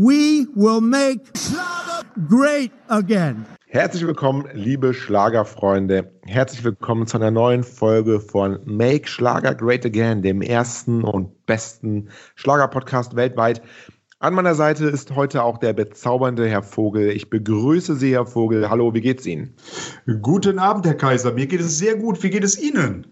We will make Schlager great again. Herzlich willkommen, liebe Schlagerfreunde. Herzlich willkommen zu einer neuen Folge von Make Schlager Great Again, dem ersten und besten Schlagerpodcast weltweit. An meiner Seite ist heute auch der bezaubernde Herr Vogel. Ich begrüße Sie, Herr Vogel. Hallo, wie geht's Ihnen? Guten Abend, Herr Kaiser. Mir geht es sehr gut. Wie geht es Ihnen?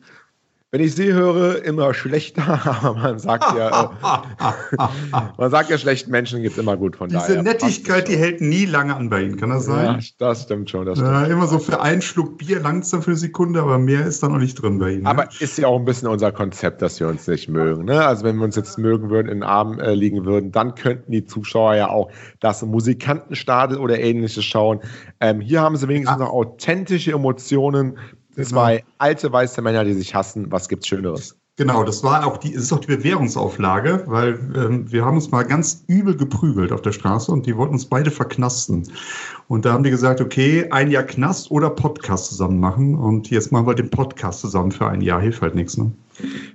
Wenn ich sie höre, immer schlechter, aber man sagt ja, äh, man sagt ja, schlechten Menschen geht es immer gut von Diese daher. Nettigkeit, die hält nie lange an bei Ihnen, kann das sein? Ja, das stimmt schon. Das stimmt. Ja, immer so für einen Schluck Bier langsam für eine Sekunde, aber mehr ist dann noch nicht drin bei Ihnen. ne? Aber ist ja auch ein bisschen unser Konzept, dass wir uns nicht mögen. Ne? Also wenn wir uns jetzt mögen würden, in den Arm äh, liegen würden, dann könnten die Zuschauer ja auch das Musikantenstadel oder ähnliches schauen. Ähm, hier haben sie wenigstens noch authentische Emotionen. Zwei alte weiße Männer, die sich hassen. Was gibt's Schöneres? Genau, das war auch die, es ist auch die Bewährungsauflage, weil ähm, wir haben uns mal ganz übel geprügelt auf der Straße und die wollten uns beide verknasten. Und da haben die gesagt, okay, ein Jahr Knast oder Podcast zusammen machen. Und jetzt machen wir den Podcast zusammen für ein Jahr, hilft halt nichts, ne?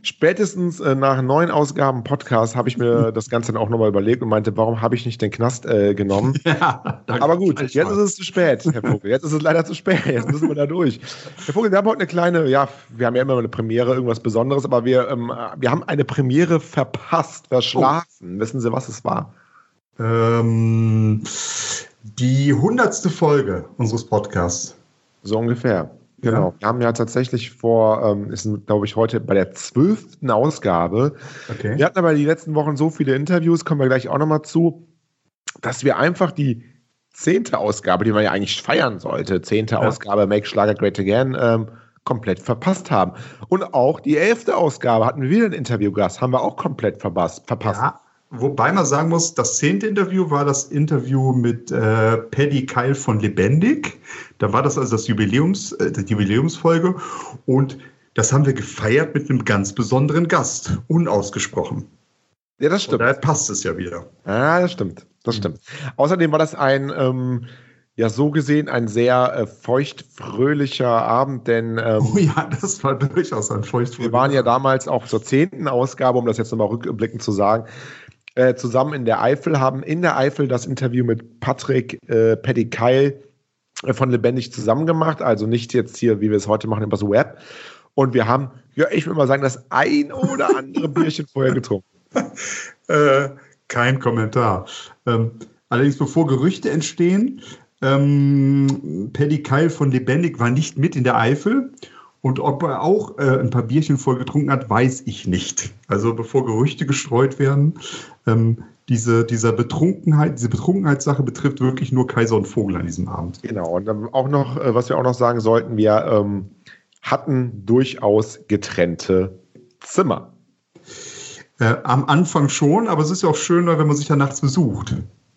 Spätestens äh, nach neun Ausgaben Podcast habe ich mir das Ganze dann auch nochmal überlegt und meinte, warum habe ich nicht den Knast äh, genommen? Ja. Aber gut, jetzt ist es zu spät, Herr Vogel. Jetzt ist es leider zu spät. Jetzt müssen wir da durch. Herr Vogel, wir haben heute eine kleine, ja, wir haben ja immer eine Premiere, irgendwas Besonderes, aber wir, ähm, wir haben eine Premiere verpasst, verschlafen. Wissen Sie, was es war? Ähm, die hundertste Folge unseres Podcasts. So ungefähr. Genau. Wir haben ja tatsächlich vor, ähm, ist glaube ich heute bei der zwölften Ausgabe. Okay. Wir hatten aber die letzten Wochen so viele Interviews, kommen wir gleich auch nochmal zu, dass wir einfach die zehnte Ausgabe, die man ja eigentlich feiern sollte, zehnte Ja. Ausgabe Make Schlager Great Again, ähm, komplett verpasst haben. Und auch die elfte Ausgabe hatten wir wieder einen Interviewgast, haben wir auch komplett verpasst. verpasst. Ja, wobei man sagen muss, das zehnte Interview war das Interview mit äh, Paddy Keil von Lebendig. Da war das also das Jubiläums, äh, die Jubiläumsfolge. Und das haben wir gefeiert mit einem ganz besonderen Gast, unausgesprochen. Ja, das Und stimmt. daher passt es ja wieder. Ja, das stimmt. Das stimmt. Außerdem war das ein, ähm, ja, so gesehen ein sehr äh, feucht-fröhlicher Abend, denn ähm, Oh ja, das war durchaus ein feucht. wir waren ja damals auch zur zehnten Ausgabe, um das jetzt nochmal rückblickend zu sagen, äh, zusammen in der Eifel, haben in der Eifel das Interview mit Patrick äh, Petty Keil äh, von Lebendig zusammen gemacht, also nicht jetzt hier, wie wir es heute machen, übers Web. Und wir haben, ja, ich würde mal sagen, das ein oder andere Bierchen vorher getrunken. Äh, kein Kommentar. Ähm, allerdings, bevor Gerüchte entstehen, ähm, Paddy Keil von Lebendig war nicht mit in der Eifel. Und ob er auch äh, ein paar Bierchen voll getrunken hat, weiß ich nicht. Also bevor Gerüchte gestreut werden, ähm, diese, dieser Betrunkenheit, diese Betrunkenheitssache betrifft wirklich nur Kaiser und Vogel an diesem Abend. Genau, und dann auch noch, äh, was wir auch noch sagen sollten, wir ähm, hatten durchaus getrennte Zimmer. Äh, am Anfang schon, aber es ist ja auch schöner, wenn man sich ja nachts besucht.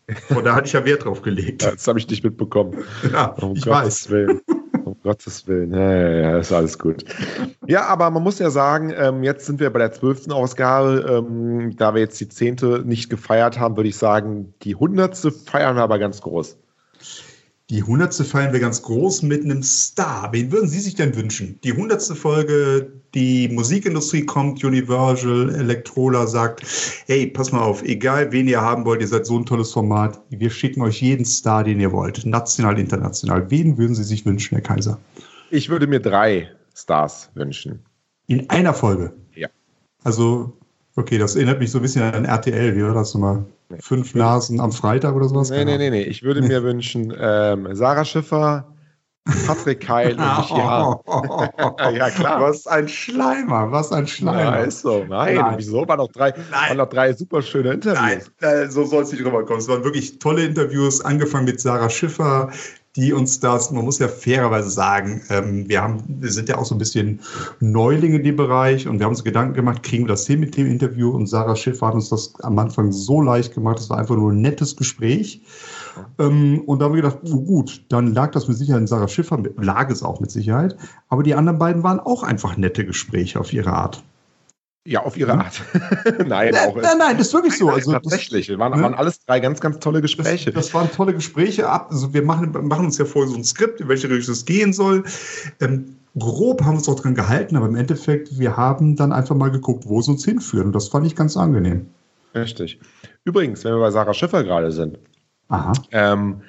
Und da hatte ich ja Wert drauf gelegt. Das habe ich nicht mitbekommen. Ja, Um ich Gottes weiß. Willen. Gottes Willen. Ja, ja, ja, ist alles gut. Ja, aber man muss ja sagen, ähm, jetzt sind wir bei der zwölften Ausgabe. Ähm, da wir jetzt die zehnte nicht gefeiert haben, würde ich sagen, die hundertste feiern wir aber ganz groß. Die hundertste feiern wir ganz groß mit einem Star. Wen würden Sie sich denn wünschen? Die hundertste Folge, die Musikindustrie kommt, Universal, Electrola sagt, hey, pass mal auf, egal wen ihr haben wollt, ihr seid so ein tolles Format, wir schicken euch jeden Star, den ihr wollt, national, international. Wen würden Sie sich wünschen, Herr Kaiser? Ich würde mir drei Stars wünschen. In einer Folge? Ja. Also, okay, das erinnert mich so ein bisschen an RTL, wie war das nochmal? Fünf Nasen am Freitag oder sowas? Nee, nee, nee, nee. Ich würde mir wünschen, ähm, Sarah Schiffer, Patrick Keil und Michi Hahn. Ja, klar. Was ein Schleimer, was ein Ja, Schleimer. ist so. Nein, Nein. wieso? Waren noch drei, Nein. waren noch drei super schöne Interviews. Nein, äh, so soll es nicht rüberkommen. Es waren wirklich tolle Interviews, angefangen mit Sarah Schiffer, die uns das, man muss ja fairerweise sagen, ähm, wir, haben, wir sind ja auch so ein bisschen Neulinge in dem Bereich und wir haben uns Gedanken gemacht, kriegen wir das hin mit dem Interview und Sarah Schiffer hat uns das am Anfang so leicht gemacht, es war einfach nur ein nettes Gespräch. Ähm, und da haben wir gedacht, oh gut, dann lag das mit Sicherheit in Sarah Schiffer, lag es auch mit Sicherheit, aber die anderen beiden waren auch einfach nette Gespräche auf ihre Art. Ja, auf ihre Art. nein, Nein, auch. nein, nein, das ist wirklich so. Also, das- tatsächlich. Wir waren, ne? waren alles drei ganz, ganz tolle Gespräche. Das, das waren tolle Gespräche. Ab, also wir machen, machen uns ja vorher so ein Skript, in welche Richtung es gehen soll. Ähm, grob haben wir uns auch dran gehalten, aber im Endeffekt, wir haben dann einfach mal geguckt, wo es uns hinführt. Und das fand ich ganz angenehm. Richtig. Übrigens, wenn wir bei Sarah Schiffer gerade sind, ähm,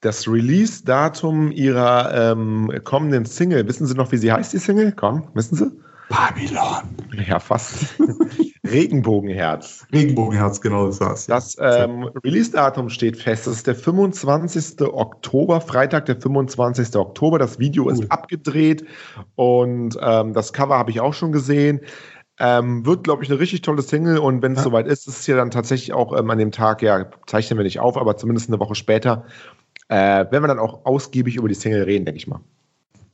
das Release-Datum ihrer ähm, kommenden Single, wissen Sie noch, wie sie heißt, die Single? Komm, wissen Sie? Babylon. Ja, fast. Regenbogenherz. Regenbogenherz, genau das war's. Das ähm, Release-Datum steht fest. Das ist der 25. Oktober, Freitag, der 25. Oktober. Das Video cool. ist abgedreht und ähm, das Cover habe ich auch schon gesehen. Ähm, wird, glaube ich, eine richtig tolle Single und wenn es ja. soweit ist, ist es ja dann tatsächlich auch ähm, an dem Tag, ja, zeichnen wir nicht auf, aber zumindest eine Woche später, äh, werden wir dann auch ausgiebig über die Single reden, denke ich mal.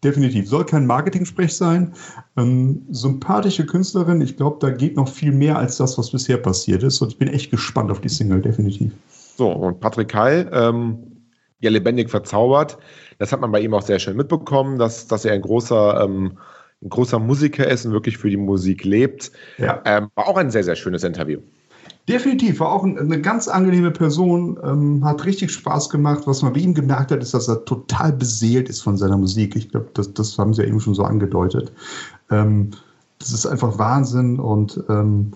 Definitiv. Soll kein Marketing-Sprech sein. Ähm, sympathische Künstlerin. Ich glaube, da geht noch viel mehr als das, was bisher passiert ist. Und ich bin echt gespannt auf die Single, definitiv. So, und Patrick Heil, ähm, ja, lebendig verzaubert. Das hat man bei ihm auch sehr schön mitbekommen, dass, dass er ein großer, ähm, ein großer Musiker ist und wirklich für die Musik lebt. Ja. Ähm, war auch ein sehr, sehr schönes Interview. Definitiv, war auch eine ganz angenehme Person, ähm, hat richtig Spaß gemacht. Was man bei ihm gemerkt hat, ist, dass er total beseelt ist von seiner Musik. Ich glaube, das, das haben sie ja eben schon so angedeutet. Ähm, das ist einfach Wahnsinn und ähm,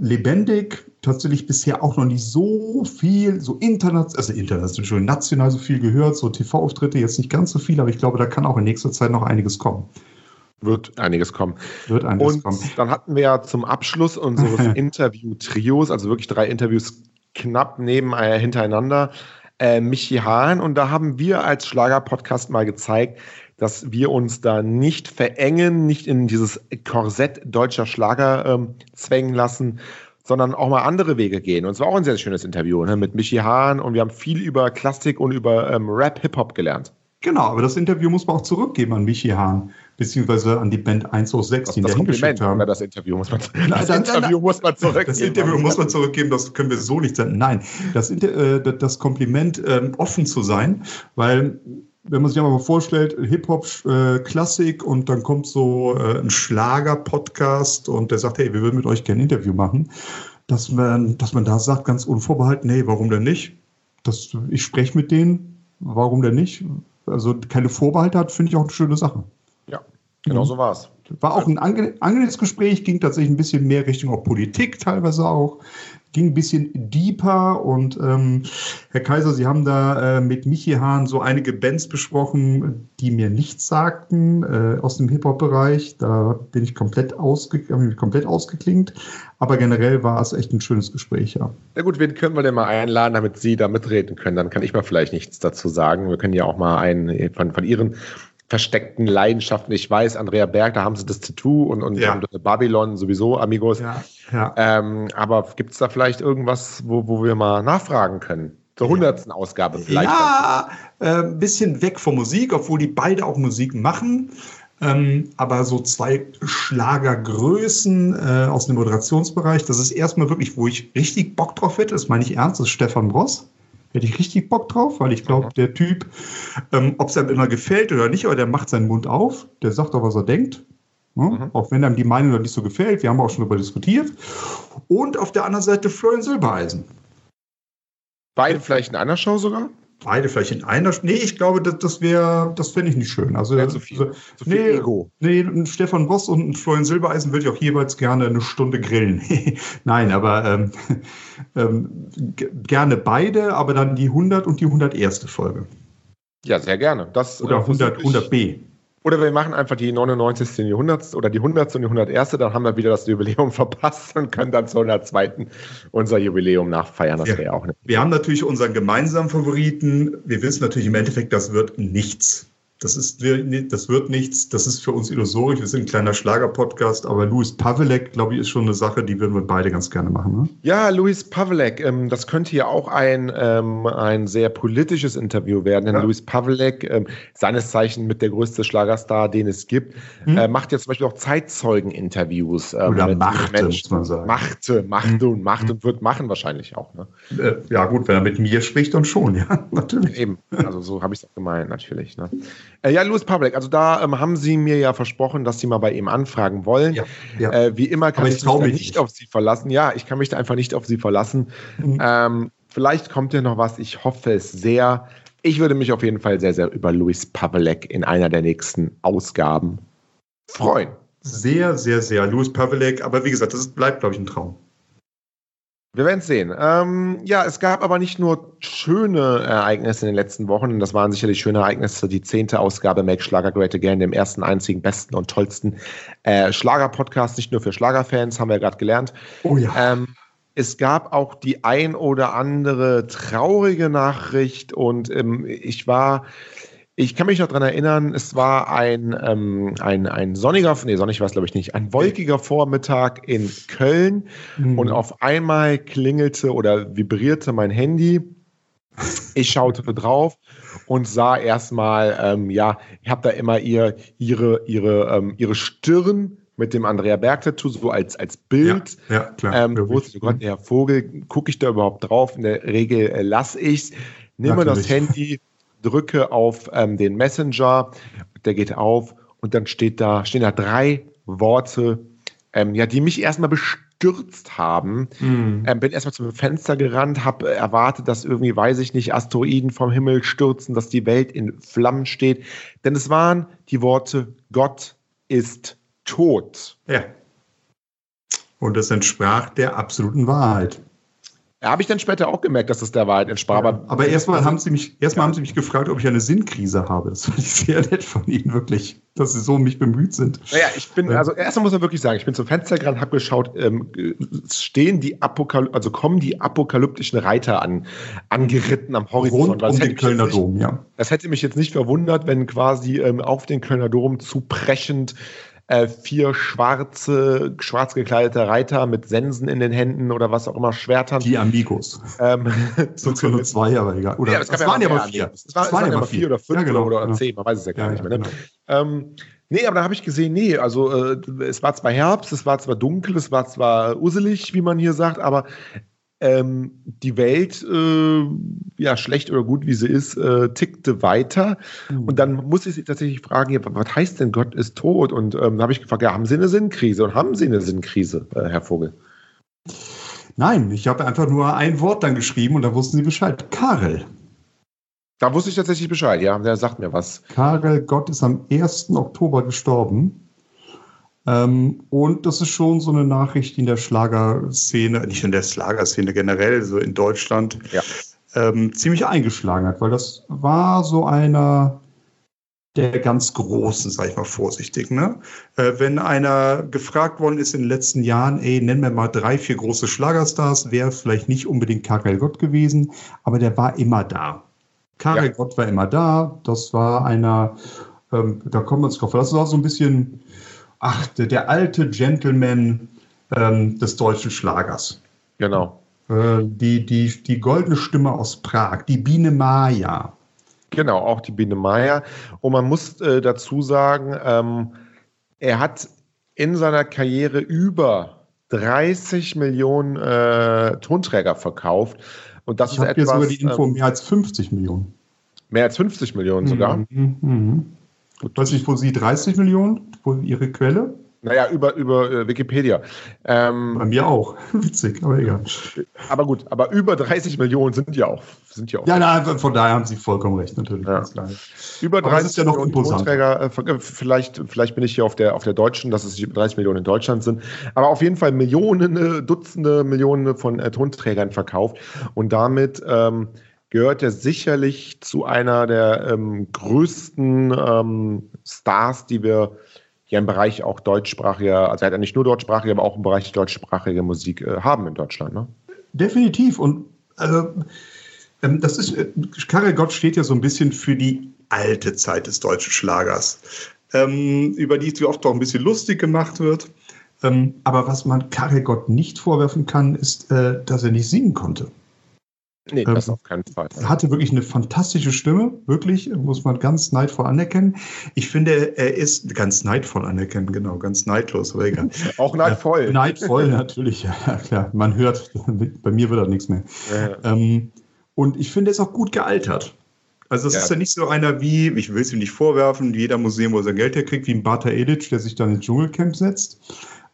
lebendig, tatsächlich bisher auch noch nicht so viel, so international, also international, schon national so viel gehört, so TV-Auftritte jetzt nicht ganz so viel, aber ich glaube, da kann auch in nächster Zeit noch einiges kommen. Wird einiges kommen. Wird einiges und kommen. Dann hatten wir ja zum Abschluss unseres Interview-Trios, also wirklich drei Interviews knapp neben äh, hintereinander, äh, Michi Hahn. Und da haben wir als Schlager-Podcast mal gezeigt, dass wir uns da nicht verengen, nicht in dieses Korsett deutscher Schlager ähm, zwängen lassen, sondern auch mal andere Wege gehen. Und es war auch ein sehr schönes Interview ne, mit Michi Hahn und wir haben viel über Klassik und über ähm, Rap, Hip-Hop gelernt. Genau, aber das Interview muss man auch zurückgeben an Michi Hahn beziehungsweise an die Band 106, die ihn da hingeschickt haben. Das Interview muss man, das nein, Interview muss man zurückgeben. Das Interview muss man zurückgeben, das können wir so nicht senden. Nein, das, äh, das Kompliment, ähm, offen zu sein, weil wenn man sich einmal vorstellt, Hip-Hop, äh, und dann kommt so äh, ein Schlager-Podcast und der sagt, hey, wir würden mit euch gerne ein Interview machen, dass man, dass man da sagt, ganz unvorbehalten, nee, warum denn nicht? Das, ich spreche mit denen, warum denn nicht? Also keine Vorbehalte hat, finde ich auch eine schöne Sache. Genau mhm. so war es. War auch ein angenehmes Gespräch, ging tatsächlich ein bisschen mehr Richtung auch Politik teilweise auch, ging ein bisschen deeper und ähm, Herr Kaiser, Sie haben da äh, mit Michi Hahn so einige Bands besprochen, die mir nichts sagten äh, aus dem Hip-Hop-Bereich. Da bin ich komplett, ausge komplett ausgeklingt, aber generell war es echt ein schönes Gespräch, ja. Ja gut, wen können wir denn mal einladen, damit Sie da mitreden können? Dann kann ich mal vielleicht nichts dazu sagen. Wir können ja auch mal einen von, von Ihren versteckten Leidenschaften. Ich weiß, Andrea Berg, da haben sie das Tattoo und, und, ja. und Babylon sowieso, Amigos. Ja, ja. Ähm, aber gibt es da vielleicht irgendwas, wo, wo wir mal nachfragen können? Zur hundertsten Ausgabe vielleicht. Ja, ein äh, bisschen weg von Musik, obwohl die beide auch Musik machen. Ähm, aber so zwei Schlagergrößen äh, aus dem Moderationsbereich, das ist erstmal wirklich, wo ich richtig Bock drauf hätte, das meine ich ernst, das ist Stefan Bross. Hätte ich richtig Bock drauf, weil ich glaube, der Typ, ähm, ob es einem immer gefällt oder nicht, aber der macht seinen Mund auf, der sagt doch, was er denkt. Ne? Mhm. Auch wenn einem die Meinung noch nicht so gefällt, wir haben auch schon darüber diskutiert. Und auf der anderen Seite Florian Silbereisen. Beide vielleicht in einer Show sogar? Beide vielleicht in einer. Nee, ich glaube, das, das wäre, das fände ich nicht schön. Also, ja, zu viel, also, zu viel nee, Ego. Nee, Stefan Boss und Florian Silbereisen würde ich auch jeweils gerne eine Stunde grillen. Nein, aber ähm, ähm, gerne beide, aber dann die 100 und die 101. Folge. Ja, sehr gerne. Das, Oder 100, 100b. Oder wir machen einfach die 99. die 100. oder die 100. und die 101. Dann haben wir wieder das Jubiläum verpasst und können dann zur 102. unser Jubiläum nachfeiern. Das ja. wäre auch nicht. Wir haben natürlich unseren gemeinsamen Favoriten. Wir wissen natürlich im Endeffekt, das wird nichts. Das, ist, das wird nichts, das ist für uns illusorisch. Wir sind ein kleiner Schlager-Podcast, aber Louis Pavelek, glaube ich, ist schon eine Sache, die würden wir beide ganz gerne machen. Ne? Ja, Louis Pavelek, ähm, das könnte ja auch ein, ähm, ein sehr politisches Interview werden, denn ja. Louis Pavelek, ähm, seines Zeichen mit der größte Schlagerstar, den es gibt, hm. äh, macht ja zum Beispiel auch Zeitzeugen-Interviews. Ähm, Oder machte, muss man sagen. Machte, machte hm. und machte hm. und wird machen wahrscheinlich auch. Ne? Äh, ja gut, wenn er mit mir spricht, dann schon, ja, natürlich. Eben, also so habe ich es auch gemeint, natürlich. Ne? Äh, ja, Louis Public, also da ähm, haben Sie mir ja versprochen, dass Sie mal bei ihm anfragen wollen. Ja, ja. Äh, wie immer kann Aber ich, ich mich nicht, nicht auf Sie verlassen. Ja, ich kann mich da einfach nicht auf Sie verlassen. Mhm. Ähm, vielleicht kommt ja noch was. Ich hoffe es sehr. Ich würde mich auf jeden Fall sehr, sehr über Louis Pavelek in einer der nächsten Ausgaben freuen. Sehr, sehr, sehr. Louis Pavelek. Aber wie gesagt, das bleibt, glaube ich, ein Traum. Wir werden es sehen. Ähm, ja, es gab aber nicht nur schöne Ereignisse in den letzten Wochen. Das waren sicherlich schöne Ereignisse. Die zehnte Ausgabe Make Schlager Great Again, dem ersten, einzigen, besten und tollsten äh, Schlager-Podcast, nicht nur für Schlagerfans, haben wir ja gerade gelernt. Oh ja. Ähm, es gab auch die ein oder andere traurige Nachricht und ähm, ich war ich kann mich noch daran erinnern, es war ein, ähm, ein, ein sonniger, nee, sonnig war es glaube ich nicht, ein wolkiger Vormittag in Köln mhm. und auf einmal klingelte oder vibrierte mein Handy. Ich schaute drauf und sah erstmal, ähm, ja, ich habe da immer ihr, ihre, ihre, ähm, ihre Stirn mit dem Andrea Berg-Tattoo so als, als Bild. Ja, ja klar. Ähm, wusste, oh Gott, der Vogel, gucke ich da überhaupt drauf? In der Regel äh, lasse ich es, nehme das Handy drücke auf ähm, den Messenger, der geht auf und dann steht da, stehen da drei Worte, ähm, ja, die mich erstmal bestürzt haben. Mhm. Ähm, bin erstmal zum Fenster gerannt, habe erwartet, dass irgendwie, weiß ich nicht, Asteroiden vom Himmel stürzen, dass die Welt in Flammen steht. Denn es waren die Worte, Gott ist tot. Ja. Und es entsprach der absoluten Wahrheit. Habe ich dann später auch gemerkt, dass das der Wahrheit entsprach. Ja, aber, aber erstmal haben sie mich, erstmal ja. haben sie mich gefragt, ob ich eine Sinnkrise habe. Das fand ich sehr nett von ihnen, wirklich, dass sie so um mich bemüht sind. Naja, ich bin, also erstmal muss man wirklich sagen, ich bin zum Fenster gerannt, habe geschaut, ähm, stehen die Apokal also kommen die apokalyptischen Reiter an, angeritten am Horizont. Rund um den Kölner nicht, Dom, ja. Das hätte mich jetzt nicht verwundert, wenn quasi ähm, auf den Kölner Dom zu brechend äh, vier schwarze, schwarz gekleidete Reiter mit Sensen in den Händen oder was auch immer, Schwertern. Die Amigos. Ähm, so nur zwei, aber egal. Oder ja, es, waren ja aber vier. Es, war, waren ja aber vier oder fünf ja, genau, oder genau. zehn, man weiß es ja gar ja, nicht mehr. Ne? Genau. Ähm, Nee, aber da habe ich gesehen, nee, also äh, es war zwar Herbst, es war zwar dunkel, es war zwar uselig, wie man hier sagt, aber ähm, die Welt, äh, ja, schlecht oder gut wie sie ist, äh, tickte weiter. Mhm. Und dann muss ich sie tatsächlich fragen, ja, was heißt denn Gott ist tot? Und ähm, da habe ich gefragt, ja, haben Sie eine Sinnkrise? Und haben Sie eine Sinnkrise, äh, Herr Vogel? Nein, ich habe einfach nur ein Wort dann geschrieben und da wussten Sie Bescheid. Karel. Da wusste ich tatsächlich Bescheid, ja, der sagt mir was. Karel Gott ist am 1. Oktober gestorben. Ähm, und das ist schon so eine Nachricht, die in der Schlagerszene, nicht in der Schlagerszene generell, so in Deutschland, ja. ähm, ziemlich eingeschlagen hat, weil das war so einer der ganz Großen, sag ich mal vorsichtig. Ne? Äh, wenn einer gefragt worden ist in den letzten Jahren, ey, nenn mir mal drei, vier große Schlagerstars, wäre es vielleicht nicht unbedingt Karel Gott gewesen, aber der war immer da. Karel ja. Gott war immer da, das war einer, ähm, da kommen wir uns drauf, das war so ein bisschen ach, der, alte Gentleman ähm, des deutschen Schlagers. Genau. Äh, die, die, die goldene Stimme aus Prag, die Biene Maya. Genau, auch die Biene Maya. Und man muss äh, dazu sagen, ähm, er hat in seiner Karriere über 30 Millionen äh, Tonträger verkauft. Und das ich habe jetzt sogar die Info, ähm, mehr als 50 Millionen. Mehr als 50 Millionen sogar. Mhm, mh. Gut. Nicht, wo Sie 30 Millionen, wo Ihre Quelle? Naja, über, über äh, Wikipedia. Ähm, Bei mir auch. Witzig, aber egal. Aber gut, aber über 30 Millionen sind ja auch. Sind ja, auch ja, na, von daher haben Sie vollkommen recht, natürlich. Ja. Über 30 ist ja noch Millionen Tonträger, äh, vielleicht, vielleicht bin ich hier auf der, auf der deutschen, dass es 30 Millionen in Deutschland sind. Aber auf jeden Fall Millionen, äh, Dutzende Millionen von äh, Tonträgern verkauft. Und damit. Ähm, gehört er sicherlich zu einer der ähm, größten ähm, Stars, die wir ja im Bereich auch deutschsprachiger, also er hat ja nicht nur deutschsprachige, aber auch im Bereich deutschsprachiger Musik äh, haben in Deutschland. Ne? Definitiv. Und also, ähm, das ist, äh, Karel Gott steht ja so ein bisschen für die alte Zeit des deutschen Schlagers, ähm, über die es oft auch ein bisschen lustig gemacht wird. Ähm, aber was man Karel Gott nicht vorwerfen kann, ist, äh, dass er nicht singen konnte. Nee, das ähm, auf keinen Fall. Er hatte wirklich eine fantastische Stimme, wirklich, muss man ganz neidvoll anerkennen. Ich finde, er ist ganz neidvoll anerkennen, genau, ganz neidlos, aber egal. Auch neidvoll. Neidvoll, natürlich, ja, klar. Man hört, bei mir wird er nichts mehr. Ja. Ähm, und ich finde, er ist auch gut gealtert. Also es ja. ist ja nicht so einer wie, ich will es ihm nicht vorwerfen, jeder Museum, wo er sein Geld herkriegt, wie ein Bata Edic, der sich dann ins Dschungelcamp setzt.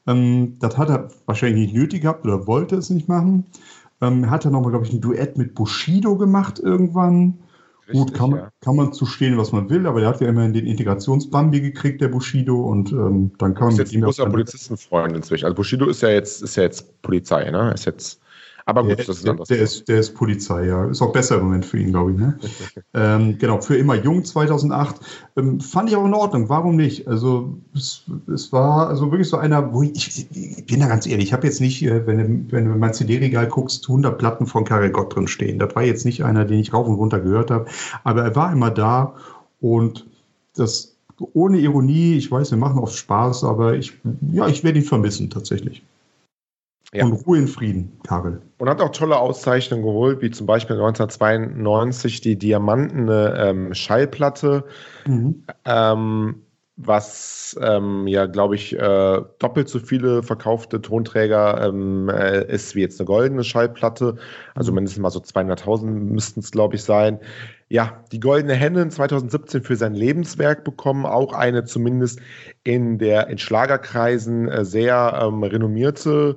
Ähm, das hat er wahrscheinlich nicht nötig gehabt oder wollte es nicht machen. Ähm, hat er nochmal, glaube ich, ein Duett mit Bushido gemacht irgendwann. Richtig, Gut, kann, ja. kann man zu stehen, was man will, aber der hat ja immerhin den Integrationsbambi gekriegt, der Bushido, und ähm, dann kann man ist jetzt ein großer Polizistenfreund inzwischen. Also Bushido ist ja jetzt, ist ja jetzt Polizei, ne? Ist jetzt, Aber gut, der, das ist der, anders. der, ist, der ist Polizei, ja. Ist auch besser im Moment für ihn, glaube ich. Ne? ähm, genau, für immer jung 2008. Ähm, fand ich auch in Ordnung. Warum nicht? Also, es, es war also wirklich so einer, wo ich, ich, ich bin da ganz ehrlich, ich habe jetzt nicht, äh, wenn du, wenn du in mein CD-Regal guckst, 100 Platten von Karel Gott drin stehen. Das war jetzt nicht einer, den ich rauf und runter gehört habe. Aber er war immer da und das ohne Ironie, ich weiß, wir machen oft Spaß, aber ich, ja, ich werde ihn vermissen tatsächlich. Ja. Und Ruhe in Frieden, Karel. Und hat auch tolle Auszeichnungen geholt, wie zum Beispiel 1992 die Diamantene ähm, Schallplatte, Mhm. ähm, was ähm, ja, glaube ich, äh, doppelt so viele verkaufte Tonträger ähm, äh, ist wie jetzt eine goldene Schallplatte. Also Mhm. mindestens mal so 200.000 müssten es, glaube ich, sein. Ja, die Goldene Henne in 2017 für sein Lebenswerk bekommen, auch eine zumindest in der in Schlagerkreisen äh, sehr ähm, renommierte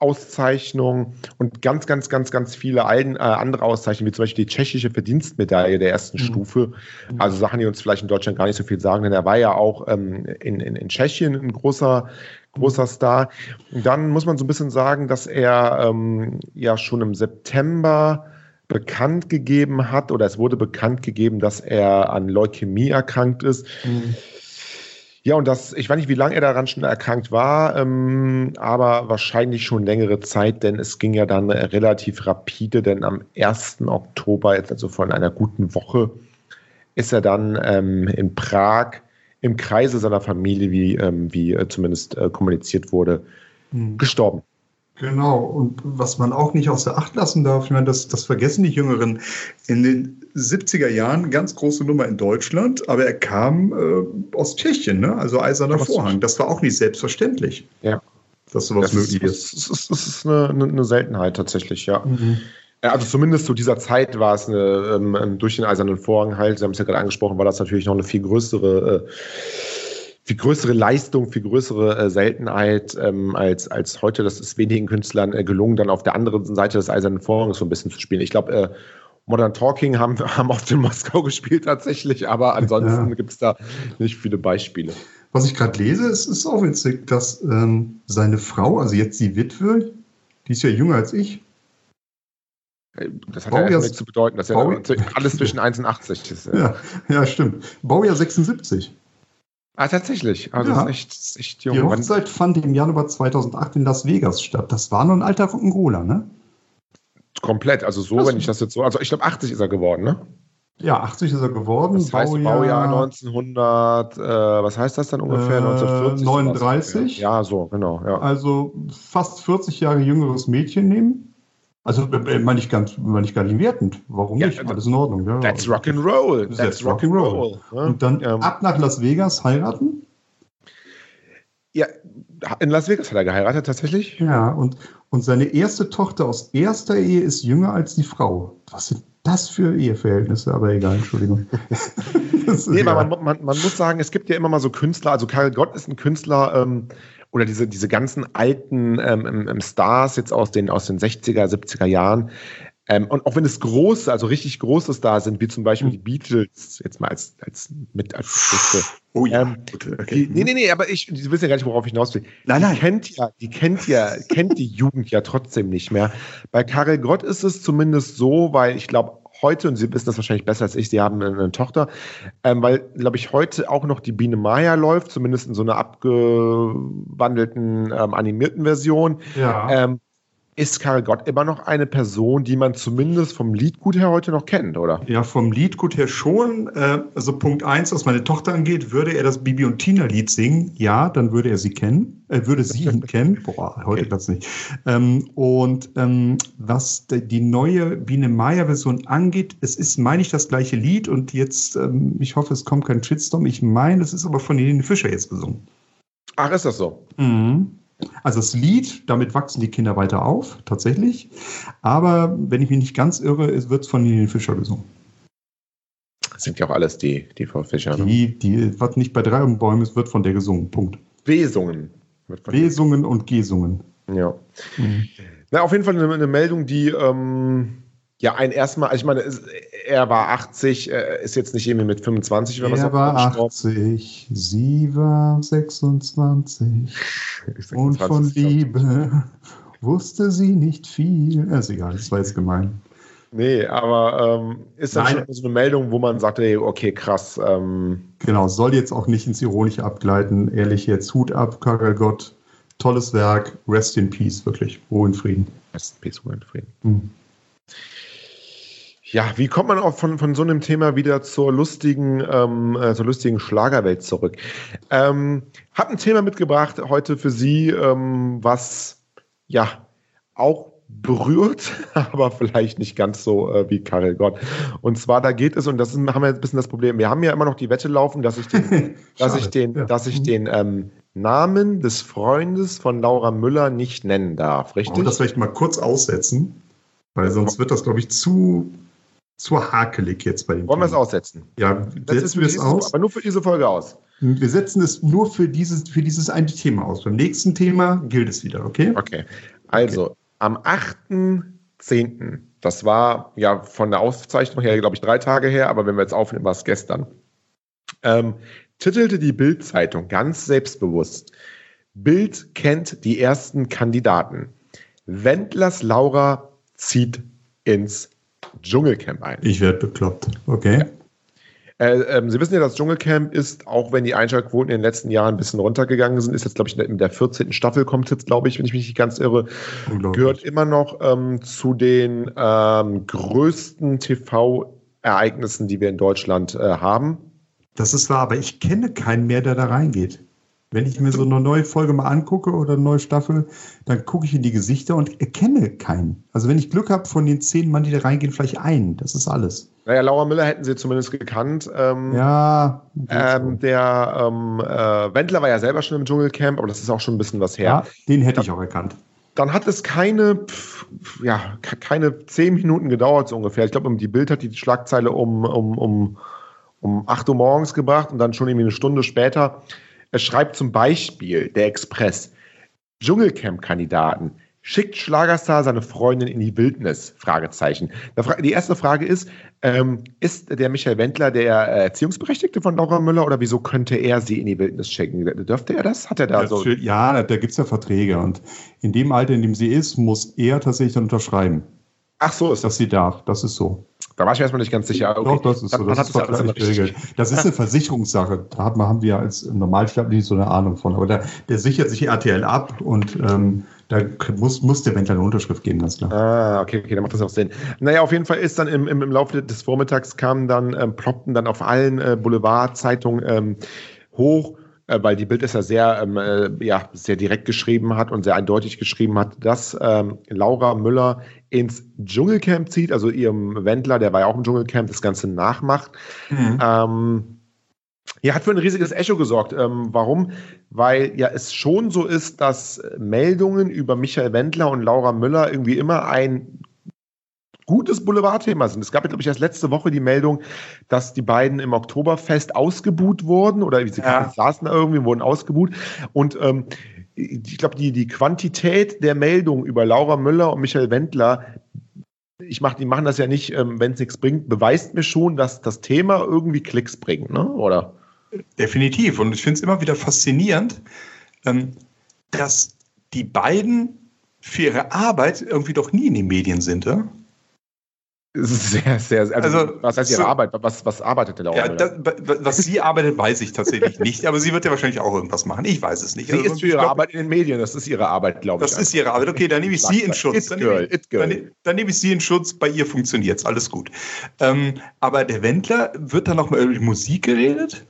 Auszeichnung und ganz, ganz, ganz, ganz viele alten, äh, andere Auszeichnungen, wie zum Beispiel die tschechische Verdienstmedaille der ersten Mhm. Stufe. Also Sachen, die uns vielleicht in Deutschland gar nicht so viel sagen, denn er war ja auch ähm, in, in, in Tschechien ein großer, großer Star. Und dann muss man so ein bisschen sagen, dass er ähm, ja schon im September bekannt gegeben hat oder es wurde bekannt gegeben, dass er an Leukämie erkrankt ist. Mhm. Ja, und das, ich weiß nicht, wie lange er daran schon erkrankt war, ähm, aber wahrscheinlich schon längere Zeit, denn es ging ja dann relativ rapide, denn am 1. Oktober, jetzt also vor einer guten Woche, ist er dann ähm, in Prag im Kreise seiner Familie, wie, ähm, wie äh, zumindest äh, kommuniziert wurde, Mhm. gestorben. Genau, und was man auch nicht außer Acht lassen darf, ich meine, das, das vergessen die Jüngeren, in den 70er Jahren ganz große Nummer in Deutschland, aber er kam äh, aus Tschechien, ne? also Eiserner Aus Vorhang. Das war auch nicht selbstverständlich, Ja. dass sowas Das möglich ist, das ist, das ist eine, eine, Seltenheit tatsächlich, ja. Mhm. Also zumindest zu dieser Zeit war es eine, ähm, durch den Eisernen Vorhang halt, Sie haben es ja gerade angesprochen, war das natürlich noch eine viel größere, äh, viel größere Leistung, viel größere äh, Seltenheit ähm, als, als heute. Das ist wenigen Künstlern äh, gelungen, dann auf der anderen Seite des Eisernen Vorhangs so ein bisschen zu spielen. Ich glaube, äh, Modern Talking haben, haben oft in Moskau gespielt tatsächlich, aber ansonsten Ja. gibt es da nicht viele Beispiele. Was ich gerade lese, es ist auch witzig, dass ähm, seine Frau, also jetzt die Witwe, die ist ja jünger als ich, Äh, Das hat Baujahr- ja nichts zu bedeuten. Das ist ja alles zwischen 1 und 80. ist, äh, ja, ja stimmt, Baujahr 76. Ah, tatsächlich. Also Ja. ist echt, ist echt jung. Die Hochzeit fand im Januar 2008 in Las Vegas statt. Das war nur ein alter Rock'n'Roller, ne? Komplett, also so, Das- wenn ich das jetzt so, also ich glaube 80 ist er geworden, ne? Ja, 80 ist er geworden. Das heißt Baujahr, 1900, äh, was heißt das dann ungefähr? Äh, 1940? 39? Ja, so, genau, ja. Also fast 40 Jahre jüngeres Mädchen nehmen. Also äh, meine ich, ganz, meine ich gar nicht wertend. Warum Ja, nicht? Alles in Ordnung. Ja. That's Rock'n'Roll. That's That's Rock'n'Roll. Rock'n'Roll. ne? Und dann ähm, ab nach Las Vegas heiraten. ja, in Las Vegas hat er geheiratet tatsächlich. Ja, und, und seine erste Tochter aus erster Ehe ist jünger als die Frau. Was sind das für Eheverhältnisse? Aber egal, Entschuldigung. Nee, aber man, man, man muss sagen, es gibt ja immer mal so Künstler, also Karel Gott ist ein Künstler, ähm, oder diese, diese ganzen alten ähm, ähm, Stars jetzt aus den, aus den 60er, 70er Jahren. Ähm, und auch wenn es große, also richtig große Stars sind, wie zum Beispiel Mhm. die Beatles, jetzt mal als, als mit als oh ja, ähm, okay. Die, nee, nee, nee, aber ich, Sie wissen ja gar nicht, worauf ich hinaus will. Nein, die nein. Kennt ja, die kennt ja, kennt die Jugend ja trotzdem nicht mehr. Bei Karel Gott ist es zumindest so, weil ich glaube, heute, und Sie wissen das wahrscheinlich besser als ich, Sie haben eine, Tochter, ähm, weil, glaube ich, heute auch noch die Biene Maya läuft, zumindest in so einer abgewandelten, ähm, animierten Version. Ja. Ähm, ist Karel Gott immer noch eine Person, die man zumindest vom Liedgut her heute noch kennt, oder? Ja, vom Liedgut her schon. Äh, also Punkt eins, was meine Tochter angeht, würde er das Bibi und Tina Lied singen, ja, dann würde er sie kennen, äh, würde sie ihn kennen. Boah, heute klappt's nicht. Ähm, und ähm, was die neue Biene Maya Version angeht, es ist, meine ich, das gleiche Lied und jetzt, ähm, ich hoffe, es kommt kein Shitstorm. Ich meine, es ist aber von Helene Fischer jetzt gesungen. Ach, ist das so? Mhm. Also das Lied, damit wachsen die Kinder weiter auf, tatsächlich. Aber wenn ich mich nicht ganz irre, es wird von Helene Fischer gesungen. Das sind ja auch alles die, die Frau Fischer. Ne? Die, die, was nicht bei drei um Bäumen ist, wird von der gesungen. Punkt. Besungen. Wird von- Lesungen und Gesungen. Ja. Na, auf jeden Fall eine, eine Meldung, die ähm, ja ein erstmal, also ich meine, er war 80, äh, ist jetzt nicht irgendwie mit 25 oder was Er war immer gestorben. 80, sie war 26 Ich sag und von 20, glaub ich. Liebe Wusste sie nicht viel. Ja, ist egal, das war jetzt gemein. Nee, aber ähm, ist das schon so eine Meldung, wo man sagt, ey, okay, krass. Ähm, genau, soll jetzt auch nicht ins Ironische abgleiten. Ehrlich jetzt, Hut ab, Karel Gott. Tolles Werk. Rest in Peace, wirklich. Ruhe in Frieden. Rest in Peace, Ruhe in Frieden. Hm. Ja, wie kommt man auch von, von so einem Thema wieder zur lustigen, ähm, äh, zur lustigen Schlagerwelt zurück? Ähm, hab ein Thema mitgebracht heute für Sie, ähm, was ja auch berührt, aber vielleicht nicht ganz so äh, wie Karel Gott. Und zwar da geht es, und das ist, haben wir jetzt ein bisschen das Problem, wir haben ja immer noch die Wette laufen, dass ich den, dass ich den, ja. dass ich den ähm, Namen des Freundes von Laura Müller nicht nennen darf, richtig? Und das vielleicht mal kurz aussetzen, weil sonst wird das, glaube ich, zu zu hakelig jetzt bei dem Wollen wir es aussetzen? Ja, setzen wir es aus. Aber nur für diese Folge aus. Wir setzen es nur für dieses, für dieses eine Thema aus. Beim nächsten Thema gilt es wieder, okay? Okay. Also, okay. am 8.10., das war ja von der Auszeichnung her, glaube ich, drei Tage her, aber wenn wir jetzt aufnehmen, war es gestern, ähm, titelte die Bild-Zeitung ganz selbstbewusst: Bild kennt die ersten Kandidaten. Wendlers Laura zieht ins Dschungelcamp ein. Ich werde bekloppt. Okay. Ja. Äh, ähm, Sie wissen ja, das Dschungelcamp ist, auch wenn die Einschaltquoten in den letzten Jahren ein bisschen runtergegangen sind, ist jetzt, glaube ich, in der 14. Staffel kommt jetzt, glaube ich, wenn ich mich nicht ganz irre, gehört immer noch ähm, zu den ähm, größten TV-Ereignissen, die wir in Deutschland äh, haben. Das ist wahr, aber ich kenne keinen mehr, der da reingeht. Wenn ich mir so eine neue Folge mal angucke oder eine neue Staffel, dann gucke ich in die Gesichter und erkenne keinen. Also wenn ich Glück habe, von den zehn Mann, die da reingehen, vielleicht einen. Das ist alles. Naja, Laura Müller hätten sie zumindest gekannt. Ähm, ja. Ähm, der ähm, äh, Wendler war ja selber schon im Dschungelcamp, aber das ist auch schon ein bisschen was her. Ja, den hätte ich auch erkannt. Dann hat es keine, ja, keine zehn Minuten gedauert, so ungefähr. Ich glaube, die Bild hat die Schlagzeile um, um, um, um 8 Uhr morgens gebracht und dann schon irgendwie eine Stunde später er schreibt zum Beispiel der Express, Dschungelcamp-Kandidaten, schickt Schlagerstar seine Freundin in die Wildnis? Fragezeichen. Die erste Frage ist, ähm, ist der Michael Wendler der Erziehungsberechtigte von Laura Müller oder wieso könnte er sie in die Wildnis schicken? Dürfte er das? Hat er da ja, so? Ja, da gibt es ja Verträge und in dem Alter, in dem sie ist, muss er tatsächlich dann unterschreiben. Ach so ist das. Dass sie darf, das ist so. Da war ich erstmal nicht ganz sicher. Okay. Doch, das ist so. Das, ist vertraglich geregelt. Das ist eine Versicherungssache. Da haben wir als Normalstaat nicht so eine Ahnung von. Aber da, der sichert sich RTL ab und ähm, da muss, muss der Wendler eine Unterschrift geben, ganz klar. Ah, okay, okay, dann macht das auch Sinn. Naja, auf jeden Fall ist dann im, im, im Laufe des Vormittags kamen dann, ähm, ploppten dann auf allen äh, Boulevardzeitungen ähm, hoch, weil die Bild es ja sehr, ähm, äh, ja sehr direkt geschrieben hat und sehr eindeutig geschrieben hat, dass ähm, Laura Müller ins Dschungelcamp zieht, also ihrem Wendler, der war ja auch im Dschungelcamp, das Ganze nachmacht. Mhm. Ähm, ja, hat für ein riesiges Echo gesorgt. Ähm, warum? Weil ja es schon so ist, dass Meldungen über Michael Wendler und Laura Müller irgendwie immer ein gutes Boulevardthema sind. Es gab, glaube ich, erst letzte Woche die Meldung, dass die beiden im Oktoberfest ausgebuht wurden oder sie ja. saßen da irgendwie, wurden ausgebuht. Und ähm, ich glaube, die, die Quantität der Meldungen über Laura Müller und Michael Wendler, ich mach, die machen das ja nicht, ähm, wenn es nichts bringt, beweist mir schon, dass das Thema irgendwie Klicks bringt, ne? oder? Definitiv. Und ich finde es immer wieder faszinierend, ähm, dass die beiden für ihre Arbeit irgendwie doch nie in den Medien sind. Ja? Sehr, sehr, also, also was heißt Ihre so, Arbeit? Was, was arbeitet denn da? Ja, das, was sie arbeitet, weiß ich tatsächlich nicht, aber sie wird ja wahrscheinlich auch irgendwas machen. Ich weiß es nicht. Sie also, ist für ihre glaub, Arbeit in den Medien, das ist ihre Arbeit, glaube ich. Das ist ihre Arbeit, okay, dann nehme ich sie in Schutz. Dann nehme, ich, dann, dann nehme ich sie in Schutz, bei ihr funktioniert es, alles gut. Ähm, aber der Wendler, wird da noch mal über Musik geredet?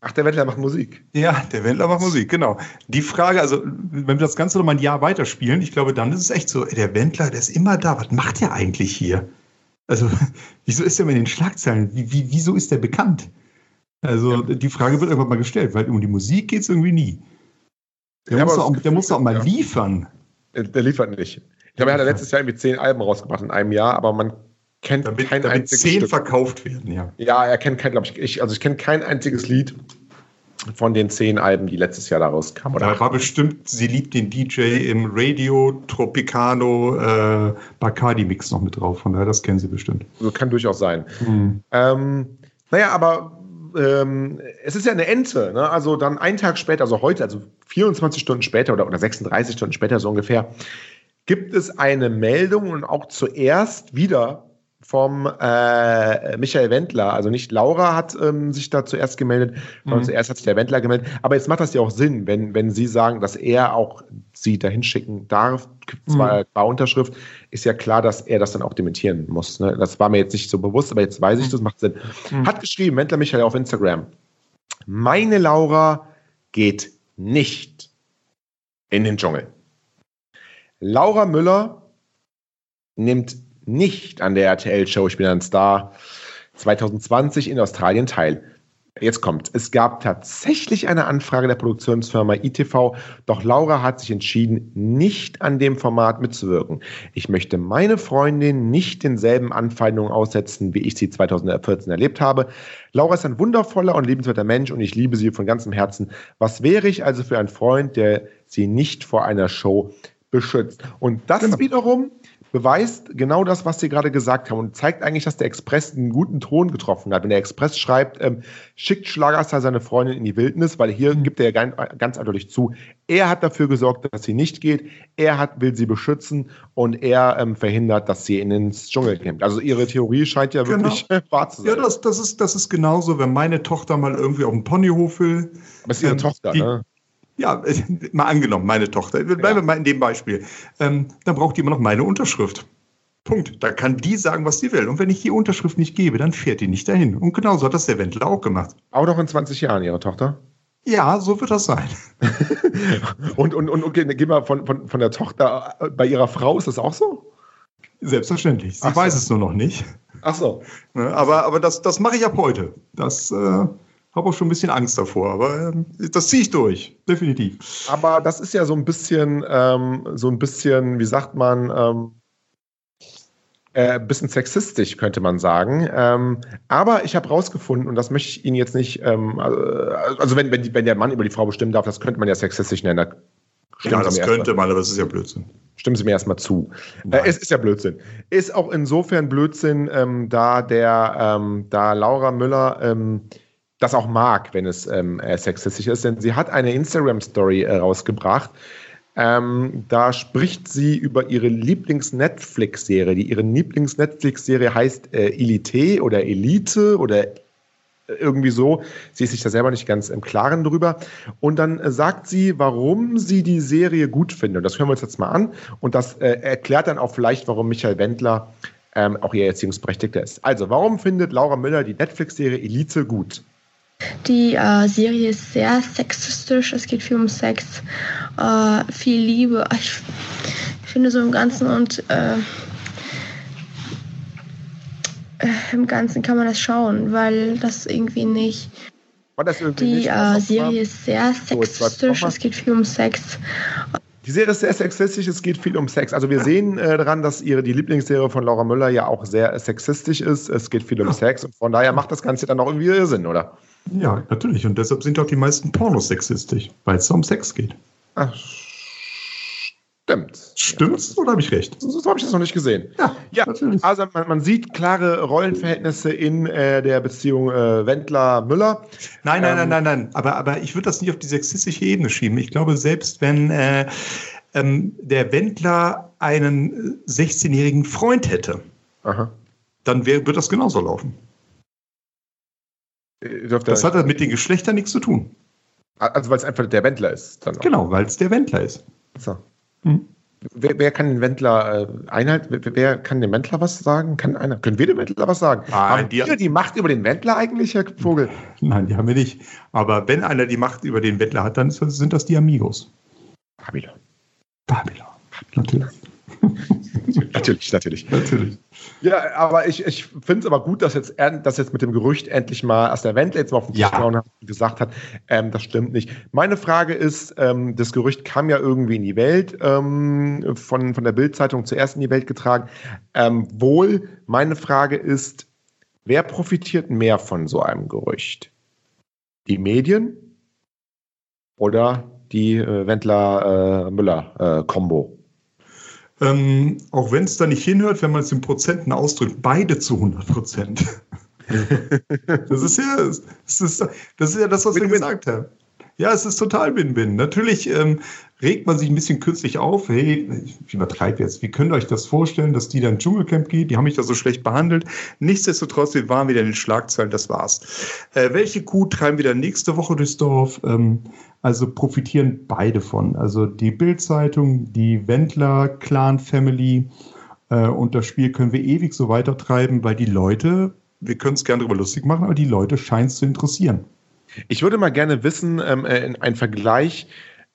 Ach, der Wendler macht Musik. Ja, der Wendler macht Musik, genau. Die Frage, also, wenn wir das Ganze noch mal ein Jahr weiterspielen, ich glaube, dann ist es echt so, der Wendler, der ist immer da. Was macht der eigentlich hier? Also, wieso ist er in den Schlagzeilen? Wie, wie, wieso ist der bekannt? Also, ja. die Frage wird irgendwann mal gestellt, weil um die Musik geht es irgendwie nie. Der, ja, muss, auch, der muss auch mal ja. liefern. Der liefert nicht. Ich glaube, er hat letztes Jahr irgendwie zehn Alben rausgebracht in einem Jahr, aber man kennt damit, kein damit einziges zehn Stück. verkauft werden, ja. Ja, er kennt kein, glaube ich, ich, also ich kenne kein einziges Lied von den zehn Alben, die letztes Jahr daraus kamen. Da war bestimmt, sie liebt den DJ im Radio Tropicano äh, Bacardi Mix noch mit drauf, von daher, das kennen sie bestimmt. So kann durchaus sein. Mhm. Ähm, naja, aber ähm, es ist ja eine Ente, ne? also dann einen Tag später, also heute, also 24 Stunden später oder, oder 36 Stunden später so ungefähr, gibt es eine Meldung und auch zuerst wieder vom äh, Michael Wendler. Also nicht Laura hat ähm, sich da zuerst gemeldet, sondern mhm. zuerst hat sich der Wendler gemeldet. Aber jetzt macht das ja auch Sinn, wenn, wenn Sie sagen, dass er auch Sie dahin schicken darf, zwar mhm. Unterschrift, ist ja klar, dass er das dann auch dementieren muss. Ne? Das war mir jetzt nicht so bewusst, aber jetzt weiß ich, das macht Sinn. Mhm. Hat geschrieben, Wendler Michael auf Instagram. Meine Laura geht nicht in den Dschungel. Laura Müller nimmt nicht an der RTL-Show Ich bin ein Star 2020 in Australien teil. Jetzt kommt, es gab tatsächlich eine Anfrage der Produktionsfirma ITV, doch Laura hat sich entschieden, nicht an dem Format mitzuwirken. Ich möchte meine Freundin nicht denselben Anfeindungen aussetzen, wie ich sie 2014 erlebt habe. Laura ist ein wundervoller und liebenswerter Mensch und ich liebe sie von ganzem Herzen. Was wäre ich also für ein Freund, der sie nicht vor einer Show beschützt? Und das genau. wiederum beweist genau das, was Sie gerade gesagt haben und zeigt eigentlich, dass der Express einen guten Ton getroffen hat. Wenn der Express schreibt, ähm, schickt Schlagerstar seine Freundin in die Wildnis, weil hier mhm. gibt er ja ganz, ganz eindeutig zu, er hat dafür gesorgt, dass sie nicht geht, er hat, will sie beschützen und er ähm, verhindert, dass sie in ins Dschungelcamp. Also ihre Theorie scheint ja genau. wirklich wahr zu sein. Ja, das, das, ist, das ist genauso, wenn meine Tochter mal irgendwie auf dem Ponyhof will. Aber ist ihre ähm, Tochter, die, ne? Ja, mal angenommen, meine Tochter. Bleiben wir ja. mal in dem Beispiel. Ähm, dann braucht die immer noch meine Unterschrift. Punkt. Da kann die sagen, was sie will. Und wenn ich die Unterschrift nicht gebe, dann fährt die nicht dahin. Und genauso hat das der Wendler auch gemacht. Auch noch in 20 Jahren, Ihre Tochter? Ja, so wird das sein. und, und, und okay, gehen wir von, von, von der Tochter. Bei Ihrer Frau ist das auch so? Selbstverständlich. Sie Ach weiß so. es nur noch nicht. Ach so. Ne, aber, aber das, das mache ich ab heute. Das. Äh habe auch schon ein bisschen Angst davor, aber äh, das ziehe ich durch, definitiv. Aber das ist ja so ein bisschen, ähm, so ein bisschen, wie sagt man, ähm, äh, bisschen sexistisch, könnte man sagen. Ähm, aber ich habe rausgefunden, und das möchte ich Ihnen jetzt nicht, ähm, also wenn, wenn, wenn der Mann über die Frau bestimmen darf, das könnte man ja sexistisch nennen. Ja, das könnte man, aber das ist ja Blödsinn. Stimmen Sie mir erstmal zu. Äh, es ist ja Blödsinn. Ist auch insofern Blödsinn, ähm, da der, ähm, da Laura Müller ähm, das auch mag, wenn es ähm, äh, sexistisch ist, denn sie hat eine Instagram-Story äh, rausgebracht. Ähm, da spricht sie über ihre Lieblings-Netflix-Serie. Die ihre Lieblings-Netflix-Serie heißt äh, Elite oder Elite oder äh, irgendwie so. Sie ist sich da selber nicht ganz im Klaren drüber. Und dann äh, sagt sie, warum sie die Serie gut findet. Und das hören wir uns jetzt mal an. Und das äh, erklärt dann auch vielleicht, warum Michael Wendler ähm, auch ihr Erziehungsberechtigter ist. Also, warum findet Laura Müller die Netflix-Serie Elite gut? Die äh, Serie ist sehr sexistisch. Es geht viel um Sex, äh, viel Liebe. Ich, ich, finde so im Ganzen und äh, äh im Ganzen kann man das schauen, weil das irgendwie nicht. Das irgendwie die nicht äh, Serie ist sehr sexistisch. es geht viel um Sex. Die Serie ist sehr sexistisch, es geht viel um Sex. Also wir sehen äh, daran, dass ihre die Lieblingsserie von Laura Müller ja auch sehr sexistisch ist. Es geht viel um Sex und von daher macht das Ganze dann auch irgendwie Sinn, oder? Ja, natürlich. Und deshalb sind auch die meisten Pornos sexistisch, weil es um Sex geht. Ach, stimmt. Stimmt's ja, oder habe ich recht? So, so habe ich das noch nicht gesehen. Ja, ja. Also man, man, sieht klare Rollenverhältnisse in äh, der Beziehung äh, Wendler-Müller. Nein, nein, ähm, nein, nein, nein. Aber, aber ich würde das nicht auf die sexistische Ebene schieben. Ich glaube, selbst wenn äh, ähm, der Wendler einen 16-jährigen Freund hätte, Aha. dann wär, wird das genauso laufen. Äh, das hat mit den Geschlechtern nichts zu tun. Also weil es einfach der Wendler ist. Genau, weil es der Wendler ist. So. Hm. Wer, wer, kann den Wendler äh, einhalten? Wer, wer, kann dem Wendler was sagen? Kann einer? Können wir dem Wendler was sagen? Nein, haben die, wir die Macht über den Wendler eigentlich, Herr Vogel? Nein, die haben wir nicht. Aber wenn einer die Macht über den Wendler hat, dann sind das die Amigos. Babylon. Babylon. Natürlich. natürlich, natürlich. Natürlich. Ja, aber ich, ich finde es aber gut, dass jetzt, dass jetzt mit dem Gerücht endlich mal, als der Wendler jetzt mal auf den Tisch ja. gesagt hat, ähm, das stimmt nicht. Meine Frage ist, ähm, das Gerücht kam ja irgendwie in die Welt, ähm, von, von der Bildzeitung zuerst in die Welt getragen. Ähm, wohl, meine Frage ist, wer profitiert mehr von so einem Gerücht? Die Medien oder die äh, Wendler-Müller-Kombo? Äh, ähm, auch wenn es da nicht hinhört, wenn man es in Prozenten ausdrückt, beide zu 100 Prozent. das ist ja das, ist, das ist ja das, was wir gesagt haben. Ja, es ist total Win-Win. Natürlich ähm, regt man sich ein bisschen künstlich auf. Hey, ich übertreibe jetzt. Wie könnt ihr euch das vorstellen, dass die dann ins Dschungelcamp geht? Die haben mich da so schlecht behandelt. Nichtsdestotrotz, wir waren wieder in den Schlagzeilen. Das war's. Äh, welche Kuh treiben wir dann nächste Woche durchs Dorf? Ähm, also profitieren beide von. Also die Bild-Zeitung, die Wendler Clan Family. Äh, und das Spiel können wir ewig so weitertreiben, weil die Leute, wir können es gerne darüber lustig machen, aber die Leute scheinen es zu interessieren. Ich würde mal gerne wissen, ähm, äh, ein Vergleich,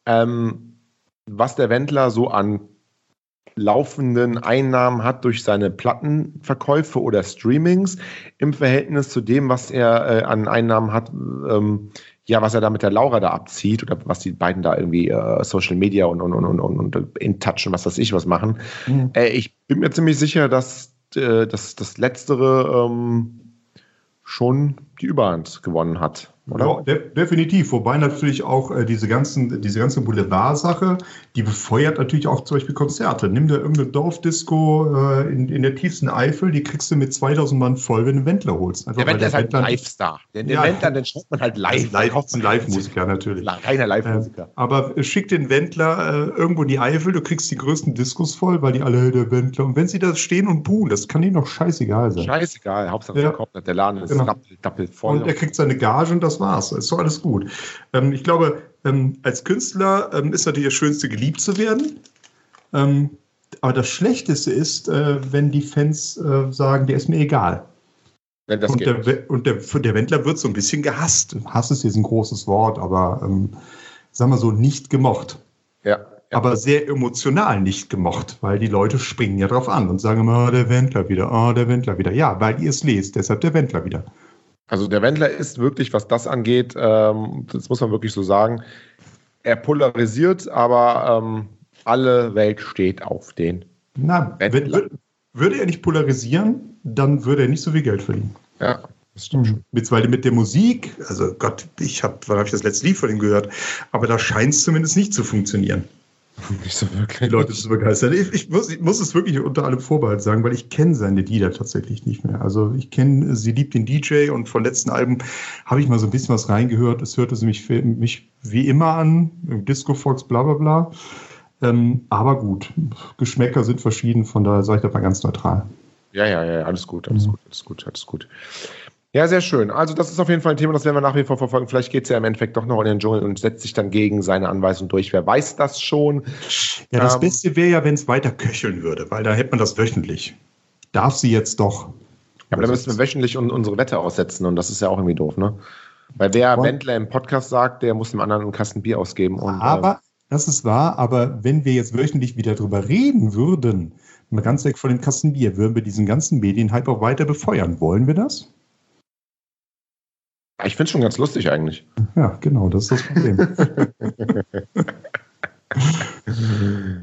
ähm, was der Wendler so an laufenden Einnahmen hat durch seine Plattenverkäufe oder Streamings im Verhältnis zu dem, was er äh, an Einnahmen hat, ähm, ja, was er da mit der Laura da abzieht oder was die beiden da irgendwie äh, Social Media und, und, und, und, und in Touch und was weiß ich was machen. Mhm. Äh, ich bin mir ziemlich sicher, dass, äh, dass das Letztere ähm, schon die Überhand gewonnen hat. Oder? Ja, de definitiv. Wobei natürlich auch äh, diese, ganzen, diese ganze Boulevard-Sache, die befeuert natürlich auch zum Beispiel Konzerte. Nimm dir irgendeine Dorfdisco äh, in, in der tiefsten Eifel, die kriegst du mit 2000 Mann voll, wenn du einen Wendler holst. Einfach, der Wendler ist halt ein Live-Star. Den, den ja, Wendler, den schaut man halt live. live ein Live-Musiker natürlich. Keiner Live-Musiker. Äh, aber schick den Wendler äh, irgendwo in die Eifel, du kriegst die größten Diskos voll, weil die alle, der Wendler. Und wenn sie da stehen und buhen, das kann ihnen doch scheißegal sein. Scheißegal, Hauptsache ja. verkauft der Laden ist genau. doppelt voll. Und er kriegt seine Gage und das das war's. Ist doch alles gut. Ähm, ich glaube, ähm, als Künstler ähm, ist natürlich das Schönste, geliebt zu werden. Ähm, aber das Schlechteste ist, äh, wenn die Fans äh, sagen, der ist mir egal. und, der, und der, der, Wendler wird so ein bisschen gehasst. Hass ist jetzt ein großes Wort, aber ähm, sagen wir so, nicht gemocht. Ja. Ja. aber sehr emotional nicht gemocht, weil die Leute springen ja drauf an und sagen immer, oh, der Wendler wieder, oh, der Wendler wieder. Ja, weil ihr es lest, deshalb der Wendler wieder. Also der Wendler ist wirklich, was das angeht, ähm, das muss man wirklich so sagen, er polarisiert, aber ähm, alle Welt steht auf den. Na, Wendler. würde er nicht polarisieren, dann würde er nicht so viel Geld verdienen. Ja, das stimmt schon. Mit, weil mit der Musik, also Gott, ich habe, wann habe ich das letzte Lied von ihm gehört? Aber da scheint es zumindest nicht zu funktionieren. Nicht so wirklich. Die Leute zu begeistern. Ich, ich, muss, ich muss es wirklich unter allem Vorbehalt sagen, weil ich kenne seine Lieder tatsächlich nicht mehr. Also ich kenne Sie liebt den DJ und von letzten Alben habe ich mal so ein bisschen was reingehört. Es hörte sie mich, mich wie immer an, Disco Fox, bla bla bla. Ähm, aber gut, Geschmäcker sind verschieden, von daher sage ich das mal ganz neutral. Ja, ja, ja, alles gut, alles mhm. gut, alles gut, alles gut. Ja, sehr schön. Also das ist auf jeden Fall ein Thema, das werden wir nach wie vor verfolgen. Vielleicht geht es ja im Endeffekt doch noch in den Dschungel und setzt sich dann gegen seine Anweisung durch. Wer weiß das schon? Ja, das ähm, Beste wäre ja, wenn es weiter köcheln würde, weil da hätte man das wöchentlich. Darf sie jetzt doch. Ja, aber dann müssen wir wöchentlich un unsere Wette aussetzen und das ist ja auch irgendwie doof, ne? Weil wer und? Wendler im Podcast sagt, der muss dem anderen einen Kasten Bier ausgeben. Und, aber, äh, das ist wahr, aber wenn wir jetzt wöchentlich wieder drüber reden würden, mal ganz weg von dem Kasten Bier, würden wir diesen ganzen Medienhype auch weiter befeuern. Wollen wir das? Ich finde es schon ganz lustig eigentlich. Ja, genau, das ist das Problem.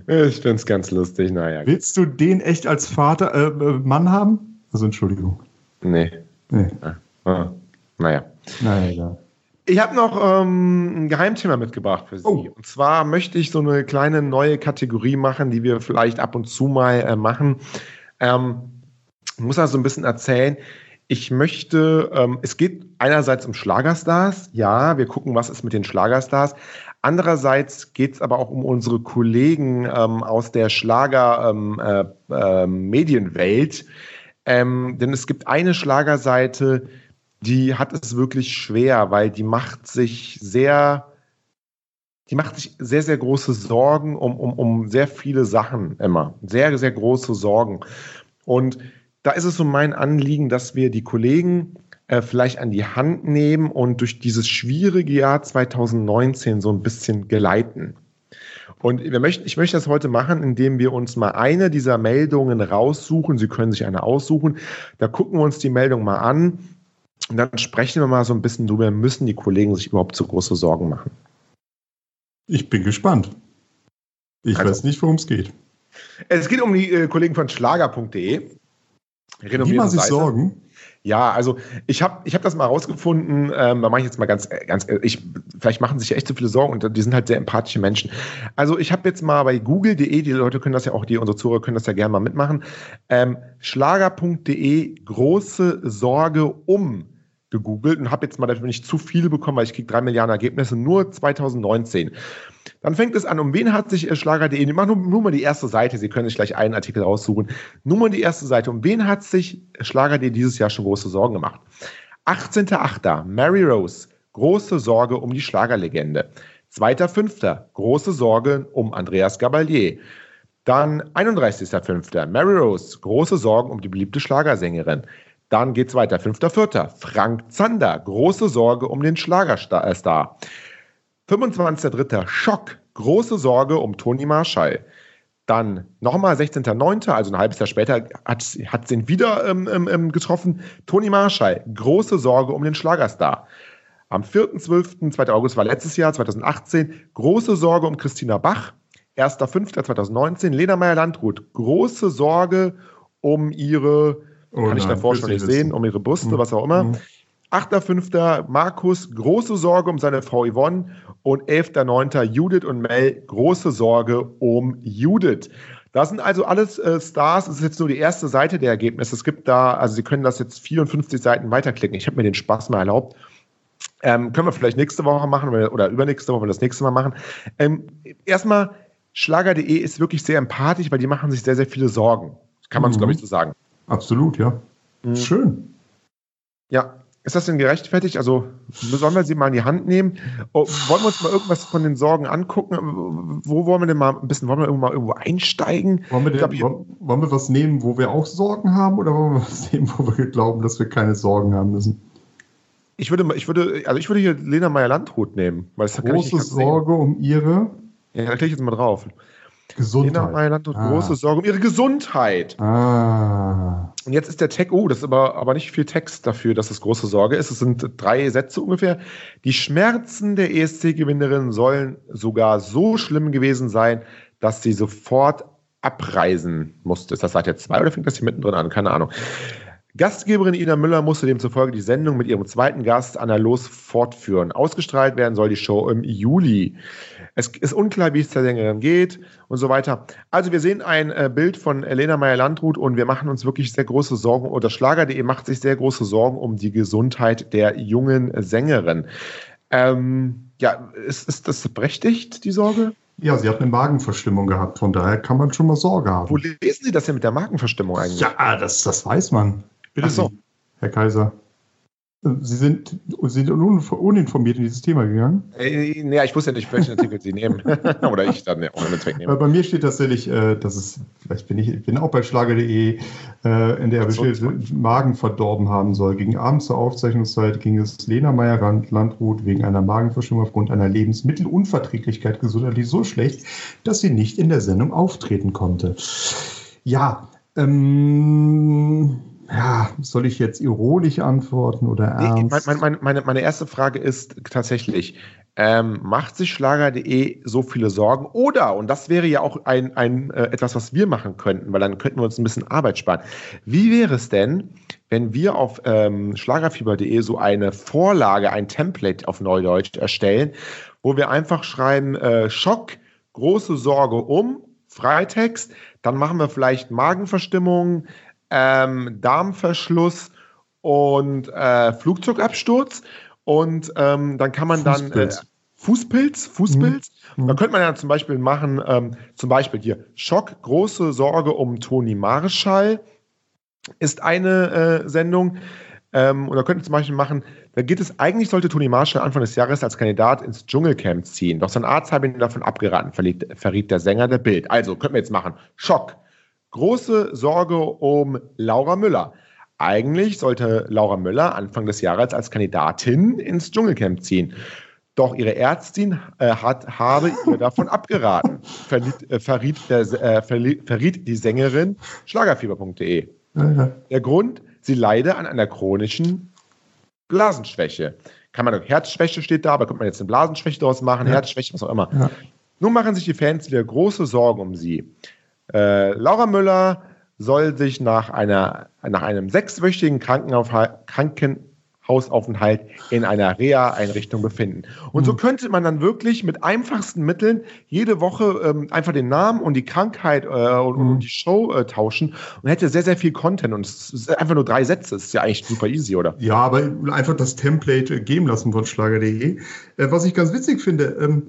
ich finde es ganz lustig, naja. Willst du den echt als Vater, äh, äh, Mann haben? Also Entschuldigung. Nee. Nee. Ah, ah. Naja. Naja, Ich habe noch ähm, ein Geheimthema mitgebracht für Sie. Oh. Und zwar möchte ich so eine kleine neue Kategorie machen, die wir vielleicht ab und zu mal äh, machen. Ähm, ich muss also ein bisschen erzählen, ich möchte, ähm, es geht einerseits um Schlagerstars. Ja, wir gucken, was ist mit den Schlagerstars. Andererseits geht es aber auch um unsere Kollegen ähm, aus der Schlager-Medienwelt. Ähm, äh, ähm, denn es gibt eine Schlagerseite, die hat es wirklich schwer, weil die macht sich sehr, die macht sich sehr, sehr große Sorgen um, um, um sehr viele Sachen immer. Sehr, sehr große Sorgen. Und da ist es so mein Anliegen, dass wir die Kollegen äh, vielleicht an die Hand nehmen und durch dieses schwierige Jahr 2019 so ein bisschen geleiten. Und wir möchten, ich möchte das heute machen, indem wir uns mal eine dieser Meldungen raussuchen. Sie können sich eine aussuchen. Da gucken wir uns die Meldung mal an. Und dann sprechen wir mal so ein bisschen drüber, müssen die Kollegen sich überhaupt so große Sorgen machen? Ich bin gespannt. Ich also, weiß nicht, worum es geht. Es geht um die äh, Kollegen von schlager.de. Die machen sich Sorgen. Ja, also ich habe ich hab das mal rausgefunden, ähm, da mache ich jetzt mal ganz, ganz, ich, vielleicht machen sich ja echt so viele Sorgen und die sind halt sehr empathische Menschen. Also ich habe jetzt mal bei google.de, die Leute können das ja auch, die unsere Zuhörer können das ja gerne mal mitmachen, ähm, schlager.de große Sorge um gegoogelt und habe jetzt mal dafür nicht zu viele bekommen, weil ich kriege drei Milliarden Ergebnisse, nur 2019. Dann fängt es an, um wen hat sich äh, Schlager.de, ich mache nur, nur, mal die erste Seite, Sie können sich gleich einen Artikel raussuchen, nur mal die erste Seite, um wen hat sich Schlager.de dieses Jahr schon große Sorgen gemacht? 18.8. Mary Rose, große Sorge um die Schlagerlegende. 2.5. große Sorge um Andreas Gabalier. Dann 31.5. Mary Rose, große Sorgen um die beliebte Schlagersängerin. Dann geht's weiter. 5.4. Frank Zander, große Sorge um den Schlagerstar. 25.3. Schock, große Sorge um Toni Marschall. Dann nochmal 16.9., also ein halbes Jahr später, hat, sie ihn wieder ähm, ähm, ähm, getroffen. Toni Marschall, große Sorge um den Schlagerstar. Am 4.12., 2. August war letztes Jahr, 2018, große Sorge um Christina Bach. 1.5.2019, Lena Meyer-Landrut, große Sorge um ihre Oh Kann ich davor schon nicht sehen, um ihre Brüste, mhm. was auch immer. Mhm. 8.5. Markus, große Sorge um seine Frau Yvonne. Und 11.9. Judith und Mel, große Sorge um Judith. Das sind also alles äh, Stars. Das ist jetzt nur die erste Seite der Ergebnisse. Es gibt da, also Sie können das jetzt 54 Seiten weiterklicken. Ich habe mir den Spaß mal erlaubt. Ähm, können wir vielleicht nächste Woche machen oder übernächste Woche das nächste Mal machen. Ähm, erstmal, Schlager.de ist wirklich sehr empathisch, weil die machen sich sehr, sehr viele Sorgen. Kann man mhm. so, glaube ich, so sagen. Absolut, ja. Mhm. Schön. Ja. Ist das denn gerechtfertigt? Also sollen wir sie mal in die Hand nehmen? Oh, wollen wir uns mal irgendwas von den Sorgen angucken? Wo wollen wir denn mal ein bisschen, wollen wir irgendwo mal irgendwo einsteigen? Wollen wir, denn, glaub, wollen wir was nehmen, wo wir auch Sorgen haben oder wollen wir was nehmen, wo wir glauben, dass wir keine Sorgen haben müssen? Ich würde, ich würde, also ich würde hier Lena Meyer-Landrut nehmen. Weil das Große Sorge sehen. um ihre. Ja, da klicke ich jetzt mal drauf. Gesundheit. Mailand hat ah. große Sorge um ihre Gesundheit. Ah. Und jetzt ist der Text, oh, das ist aber, aber nicht viel Text dafür, dass es große Sorge ist. Es sind drei Sätze ungefähr. Die Schmerzen der ESC-Gewinnerin sollen sogar so schlimm gewesen sein, dass sie sofort abreisen musste. Ist das seit jetzt zwei oder fängt das hier mittendrin an? Keine Ahnung. Gastgeberin Ina Müller musste demzufolge die Sendung mit ihrem zweiten Gast Anna Los fortführen. Ausgestrahlt werden soll die Show im Juli. Es ist unklar, wie es der Sängerin geht und so weiter. Also wir sehen ein äh, Bild von Elena Meyer-Landrut und wir machen uns wirklich sehr große Sorgen, oder Schlager.de macht sich sehr große Sorgen um die Gesundheit der jungen Sängerin. Ähm, ja, ist, ist das berechtigt, die Sorge? Ja, sie hat eine Magenverstimmung gehabt, von daher kann man schon mal Sorge haben. Wo lesen Sie das denn mit der Magenverstimmung eigentlich? Ja, das, das weiß man. Bitte Ach so. Herr Kaiser. Sie sind, Sie sind uninformiert in dieses Thema gegangen? Äh, ja, ich wusste ja nicht, welchen Artikel Sie nehmen. Oder ich dann ohne Zweck nehme. Bei mir steht tatsächlich, äh, dass es, vielleicht bin ich, ich bin auch bei Schlager.de, äh, in der steht, Magen verdorben haben soll. Gegen Abend zur Aufzeichnungszeit ging es Lena Meyer-Landrut wegen einer Magenverstimmung aufgrund einer Lebensmittelunverträglichkeit gesundheitlich so schlecht, dass sie nicht in der Sendung auftreten konnte. Ja, ähm, ja, soll ich jetzt ironisch antworten oder ernst? Nee, meine, meine, meine erste Frage ist tatsächlich, ähm, macht sich Schlager.de so viele Sorgen? Oder, und das wäre ja auch ein, ein, äh, etwas, was wir machen könnten, weil dann könnten wir uns ein bisschen Arbeit sparen. Wie wäre es denn, wenn wir auf ähm, schlagerfieber.de so eine Vorlage, ein Template auf Neudeutsch erstellen, wo wir einfach schreiben, äh, Schock, große Sorge um, Freitext, dann machen wir vielleicht Magenverstimmung, ähm, Darmverschluss und äh, Flugzeugabsturz. Und ähm, dann kann man Fußpilz. dann äh, Fußpilz, Fußpilz. Mhm. Da könnte man ja zum Beispiel machen, ähm, zum Beispiel hier Schock, große Sorge um Toni Marschall ist eine äh, Sendung. Ähm, und da könnte zum Beispiel machen, da geht es, eigentlich sollte Toni Marshall Anfang des Jahres als Kandidat ins Dschungelcamp ziehen. Doch sein Arzt habe ihn davon abgeraten, verriet, verriet der Sänger der Bild. Also, könnten wir jetzt machen. Schock. Große Sorge um Laura Müller. Eigentlich sollte Laura Müller Anfang des Jahres als Kandidatin ins Dschungelcamp ziehen. Doch ihre Ärztin äh, hat, habe ihr davon abgeraten, verriet, äh, verriet, der, äh, verriet, die Sängerin schlagerfieber.de. Mhm. Der Grund, sie leide an einer chronischen Blasenschwäche. Kann man, Herzschwäche steht da, aber könnte man jetzt eine Blasenschwäche daraus machen, ja. Herzschwäche, was auch immer. Ja. Nun machen sich die Fans wieder große Sorgen um sie. Äh, Laura Müller soll sich nach, einer, nach einem sechswöchigen Krankenhaus Hausaufenthalt in einer Reha-Einrichtung befinden. Und mhm. so könnte man dann wirklich mit einfachsten Mitteln jede Woche ähm, einfach den Namen und die Krankheit äh, und, mhm. und, die Show äh, tauschen und hätte sehr, sehr viel Content. Und es ist einfach nur drei Sätze. Das ist ja eigentlich super easy, oder? Ja, aber einfach das Template geben lassen von Schlager.de. Äh, was ich ganz witzig finde, ähm,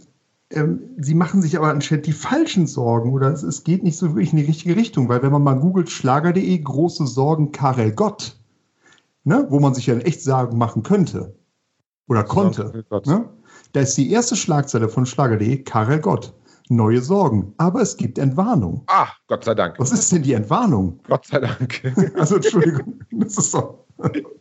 ähm, sie machen sich aber anscheinend die falschen Sorgen oder es, es, geht nicht so wirklich in die richtige Richtung, weil wenn man mal googelt schlager.de große Sorgen Karel Gott, ne, wo man sich ja echt Sorgen machen könnte oder konnte, ne, da ist die erste Schlagzeile von schlager.de Karel Gott. Neue Sorgen, aber es gibt Entwarnung. Ah, Gott sei Dank. Was ist denn die Entwarnung? Gott sei Dank. also Entschuldigung, das ist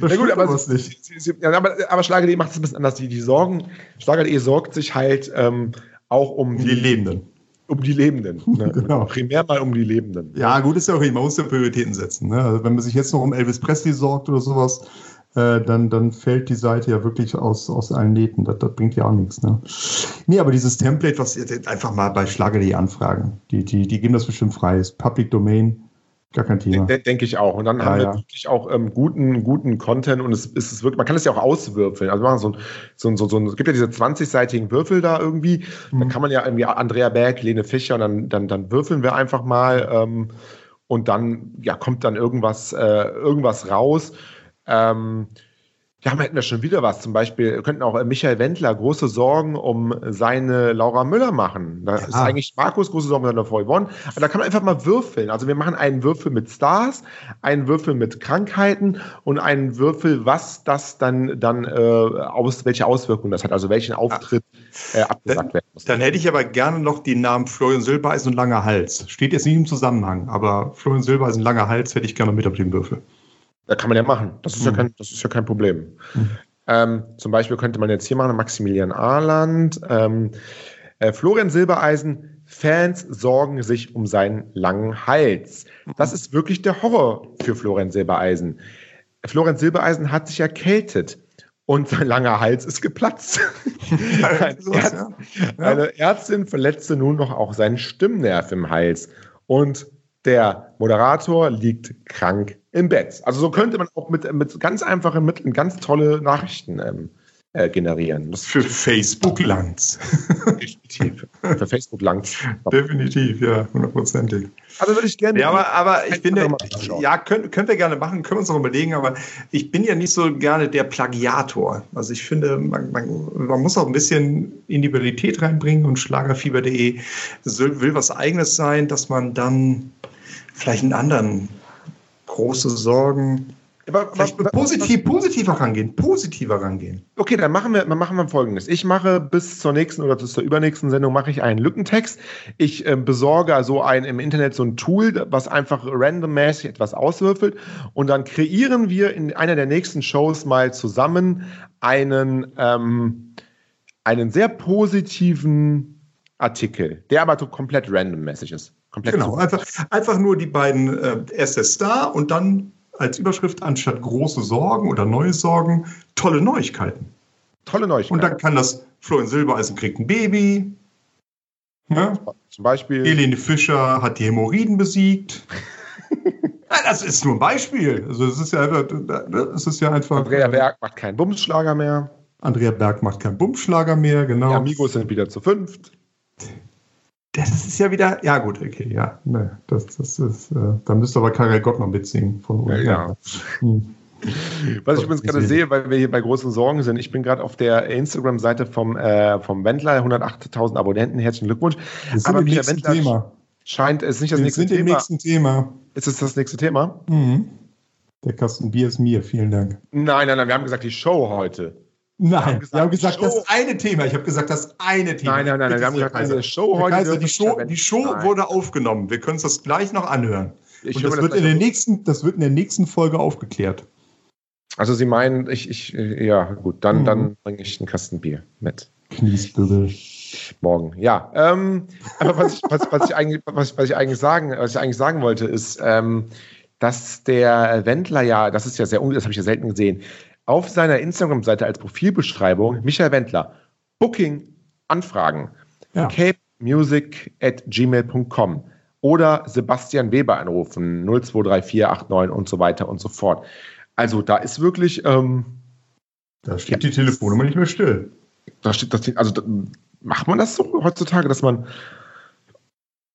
doch. Na gut, aber, es, nicht. Sie, sie, ja, aber, aber Schlager.de macht es ein bisschen anders. Die, die sorgen, Schlager.de sorgt sich halt ähm, auch um, um die, die, Lebenden. Um die Lebenden. Ne? genau. Primär mal um die Lebenden. Ja, gut, ist ja auch, man muss ja Prioritäten setzen. Ne? Also wenn man sich jetzt noch um Elvis Presley sorgt oder sowas, äh, dann, dann fällt die Seite ja wirklich aus, aus allen Nähten. Das, das bringt ja auch nichts. Ne? Nee, aber dieses Template, was jetzt einfach mal bei Schlager.de anfragen, die, die, die geben das bestimmt frei. Ist Public Domain Gar kein Thema. Denke ich auch. Und dann ja, haben wir ja. wirklich auch ähm, guten, guten Content und es ist es wirklich, man kann es ja auch auswürfeln. Also machen so ein, so ein, so ein, es gibt ja diese 20-seitigen Würfel da irgendwie. Mhm. Da kann man ja irgendwie Andrea Berg, Lene Fischer und dann, dann, dann würfeln wir einfach mal ähm, und dann ja, kommt dann irgendwas, äh, irgendwas raus. Ähm, ja, hätten wir schon wieder was. Zum Beispiel könnten auch äh, Michael Wendler große Sorgen um seine Laura Müller machen. Da ja. ist eigentlich Markus große Sorgen um seine Frau Yvonne. Aber da kann man einfach mal würfeln. Also wir machen einen Würfel mit Stars, einen Würfel mit Krankheiten und einen Würfel, was das dann, dann äh, aus, welche Auswirkungen das hat, also welchen Auftritt äh, abgesagt werden muss. Dann hätte ich aber gerne noch die Namen Florian Silbereisen und Langer Hals. Steht jetzt nicht im Zusammenhang, aber Florian Silbereisen und Langer Hals hätte ich gerne mit auf dem Würfel. Da kann man ja machen. Das ist, mhm. ja, kein, das ist ja kein Problem. Mhm. Ähm, zum Beispiel könnte man jetzt hier machen, Maximilian Ahland, ähm, äh, Florian Silbereisen, Fans sorgen sich um seinen langen Hals. Das ist wirklich der Horror für Florian Silbereisen. Florian Silbereisen hat sich erkältet und sein langer Hals ist geplatzt. ja. eine Ärztin verletzte nun noch auch seinen Stimmnerv im Hals. Und der Moderator liegt krank im Bett. Also so könnte man auch mit, mit ganz einfachen Mitteln ganz tolle Nachrichten ähm, äh, generieren. Das für Facebook Langs. Definitiv. Für Facebook Langs. Definitiv, ja, hundertprozentig. Also würde ich gerne. Ja, aber, aber ich bin der, ja, können, können wir gerne machen, können wir uns noch überlegen, aber ich bin ja nicht so gerne der Plagiator. Also ich finde, man, man, man muss auch ein bisschen Individualität reinbringen und schlagerfieber.de will was eigenes sein, dass man dann vielleicht einen anderen große Sorgen. Aber, aber, positiv, positiver rangehen, positiver rangehen. Okay, dann machen wir, dann machen wir folgendes. Ich mache bis zur nächsten oder bis zur übernächsten Sendung mache ich einen Lückentext. Ich äh, besorge also ein, im Internet so ein Tool, was einfach randommäßig etwas auswürfelt. Und dann kreieren wir in einer der nächsten Shows mal zusammen einen, ähm, einen sehr positiven Artikel, der aber komplett randommäßig ist. Komplett genau, einfach, einfach nur die beiden äh, SS Star und dann als Überschrift anstatt große Sorgen oder neue Sorgen tolle Neuigkeiten. Tolle Neuigkeiten. Und dann kann das Florian Silbereisen kriegt ein Baby. Ja? Zum Beispiel. Helene Fischer hat die Hämorrhoiden besiegt. das ist nur ein Beispiel. Also es ist ja einfach, das ist ja einfach. Andrea Berg macht keinen Bumsschlager mehr. Andrea Berg macht keinen Bumsschlager mehr, genau. Die Amigos sind wieder zu fünft das ist ja wieder, ja gut, okay, ja, ne, das, das ist, äh, da müsste aber Karel Gott noch mitsingen von uns. Ja, ja. Hm. Was ich übrigens gerade sehe, weil wir hier bei großen Sorgen sind, ich bin gerade auf der Instagram-Seite vom, äh, vom Wendler, 108.000 Abonnenten, herzlichen Glückwunsch. Das aber Michael Wendler Thema. scheint, es ist nicht das wir nächste sind Thema. nächsten Thema. Ist es das nächste Thema? Mhm. Der Kasten Bier ist mir, vielen Dank. Nein, nein, nein, wir haben gesagt, die Show heute. Nein, wir haben gesagt, wir haben gesagt das eine Thema. Ich habe gesagt, das eine Thema. Nein, nein, nein, nein wir haben gesagt, eine Show heute. Kaiser, die Show, die Show wurde aufgenommen. Wir können uns das gleich noch anhören. Ich Und das, wird in der nächsten, das wird in der nächsten Folge aufgeklärt. Also Sie meinen, ich, ich ja, gut, dann, mhm. dann bringe ich einen Kasten Bier mit. Kniesbügel. Morgen, ja. Ähm, aber was ich, was, was, ich eigentlich, was, was, ich eigentlich sagen, was ich eigentlich sagen wollte, ist, ähm, dass der Wendler ja, das ist ja sehr, das habe ich ja selten gesehen, auf seiner Instagram-Seite als Profilbeschreibung Michael Wendler, Booking, Anfragen, ja. capemusic at gmail.com oder Sebastian Weber anrufen, 023489 und so weiter und so fort. Also da ist wirklich. Ähm, da steht ja, die Telefonnummer nicht mehr still. Da steht das. Also da, macht man das so heutzutage, dass man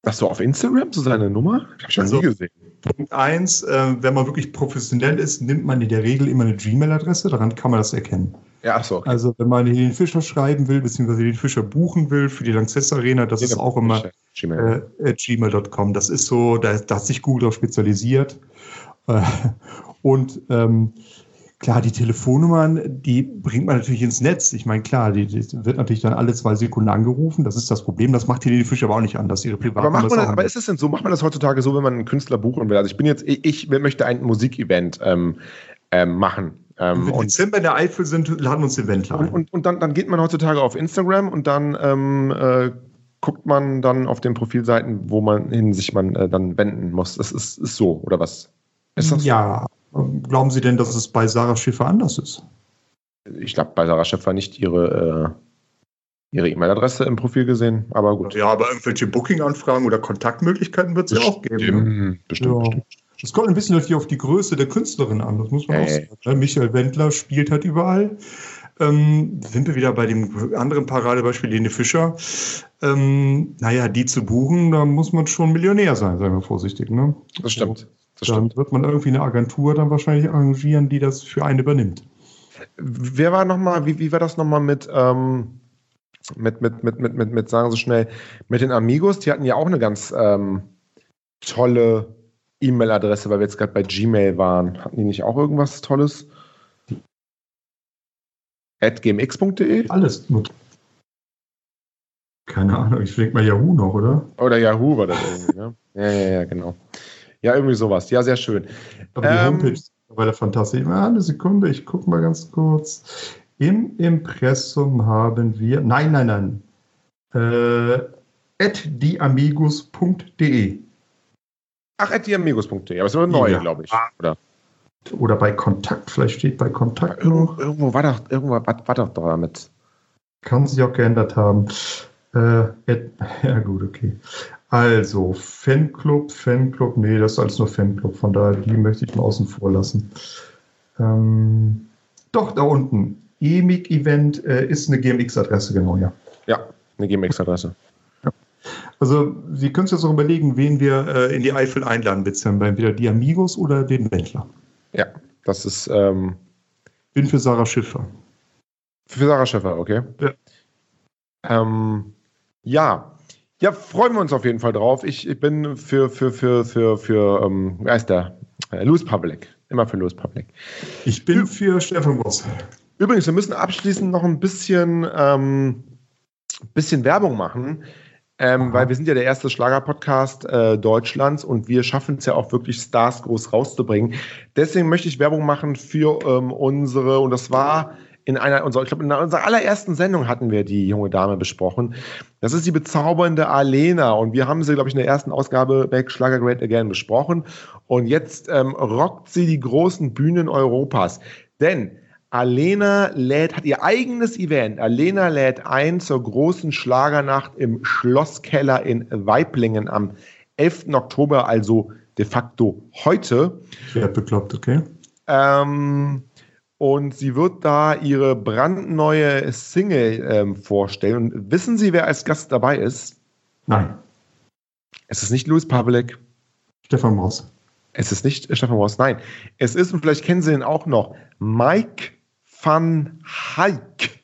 das so auf Instagram, so seine Nummer? Ich habe schon also, nie gesehen. Punkt eins, äh, wenn man wirklich professionell ist, nimmt man in der Regel immer eine Gmail-Adresse, daran kann man das erkennen. Ja, ach so. Okay. Also wenn man den Fischer schreiben will, beziehungsweise den Fischer buchen will für die Lanxess Arena, das ja, ist auch immer gmail.com. Äh, gmail das ist so, da, da hat sich Google darauf spezialisiert. Äh, und ähm, Klar, die Telefonnummern, die bringt man natürlich ins Netz. Ich meine, klar, die, die, wird natürlich dann alle zwei Sekunden angerufen. Das ist das Problem. Das macht Helene Fischer aber auch nicht an, dass ihre Privat. Aber, macht man das, aber ist es denn so? Macht man das heutzutage so, wenn man einen Künstler buchen will? Also ich bin jetzt, ich, ich möchte ein Musikevent ähm, ähm, machen. Ähm, wenn wir Dezember in der Eifel sind, laden wir uns Eventler ein. Und, und, und dann, dann, geht man heutzutage auf Instagram und dann ähm, äh, guckt man dann auf den Profilseiten, wo man hin sich man äh, dann wenden muss. Das ist, ist so, oder was? Ist das ja? Glauben Sie denn, dass es bei Sarah Schiffer anders ist? Ich glaube, bei Sarah Schiffer nicht ihre äh, ihre E-Mail-Adresse im Profil gesehen, aber gut. Ja, aber irgendwelche Booking-Anfragen oder Kontaktmöglichkeiten wird es ja auch geben. Bestimmt, ja. bestimmt. Das kommt ein bisschen natürlich auf die Größe der Künstlerin an, das muss man hey. auch sagen. Ne? Michael Wendler spielt halt überall. Ähm, sind wir wieder bei dem anderen Paradebeispiel, Lene Fischer. Ähm, naja, die zu buchen, da muss man schon Millionär sein, sagen wir vorsichtig. Ne? Das stimmt. Das dann stimmt. wird man irgendwie eine Agentur dann wahrscheinlich arrangieren, die das für einen übernimmt. Wer war nochmal, wie, wie war das nochmal mit, ähm, mit, mit, mit, mit, mit, mit, sagen Sie schnell, mit den Amigos? Die hatten ja auch eine ganz ähm, tolle E-Mail-Adresse, weil wir jetzt gerade bei Gmail waren. Hatten die nicht auch irgendwas Tolles? At gmx.de? Alles nur. Keine Ahnung, ich denke mal Yahoo noch, oder? Oder Yahoo war das irgendwie, ne? Ja, ja, ja, genau. Ja, irgendwie sowas. Ja, sehr schön. Aber die ähm, Homepage ist mittlerweile fantastisch. Eine Sekunde, ich gucke mal ganz kurz. Im Impressum haben wir, nein, nein, nein, äh, at diamigos.de. Ach, at diamigos.de, aber es ist aber neu, ja. glaube ich. Oder? Oder bei Kontakt, vielleicht steht bei Kontakt noch. Irgendwo war doch, irgendwo war, war doch damit. Kann sich auch geändert haben. Äh, ja, gut, okay. Also, Fanclub, Fanclub, nee, das ist alles nur Fanclub, von daher, die möchte ich mal außen vor lassen. Ähm, doch, da unten. EMIC-Event äh, ist eine GMX-Adresse, genau, ja. Ja, eine GMX-Adresse. Ja. Also, Sie können sich jetzt auch überlegen, wen wir äh, in die Eifel einladen, bitte. Entweder die Amigos oder den Wendler. Ja, das ist. Ähm, Bin für Sarah Schiffer. Für Sarah Schiffer, okay. Ja. Ähm, ja, ja, freuen wir uns auf jeden Fall drauf. Ich, ich bin für, für, für, für, für, ähm, wer ist der? Äh, Louis Public. Immer für Louis Public. Ich bin für Stefan Boss. Übrigens, wir müssen abschließend noch ein bisschen, ähm, bisschen Werbung machen. Ähm, weil wir sind ja der erste Schlager-Podcast äh, Deutschlands und wir schaffen es ja auch wirklich Stars groß rauszubringen. Deswegen möchte ich Werbung machen für ähm, unsere, und das war in einer unserer, ich glaube, in unserer allerersten Sendung hatten wir die junge Dame besprochen. Das ist die bezaubernde Alena und wir haben sie, glaube ich, in der ersten Ausgabe Back Schlager Great Again besprochen. Und jetzt ähm, rockt sie die großen Bühnen Europas. Denn Alena lädt, hat ihr eigenes Event. Alena lädt ein zur großen Schlagernacht im Schlosskeller in Weiblingen am 11. Oktober, also de facto heute. Wer bekloppt, okay. Ähm, und sie wird da ihre brandneue Single ähm, vorstellen. Und wissen Sie, wer als Gast dabei ist? Nein. Es ist nicht Louis Public. Stefan Ross. Es ist nicht Stefan Ross, nein. Es ist, und vielleicht kennen Sie ihn auch noch, Mike van Hayk.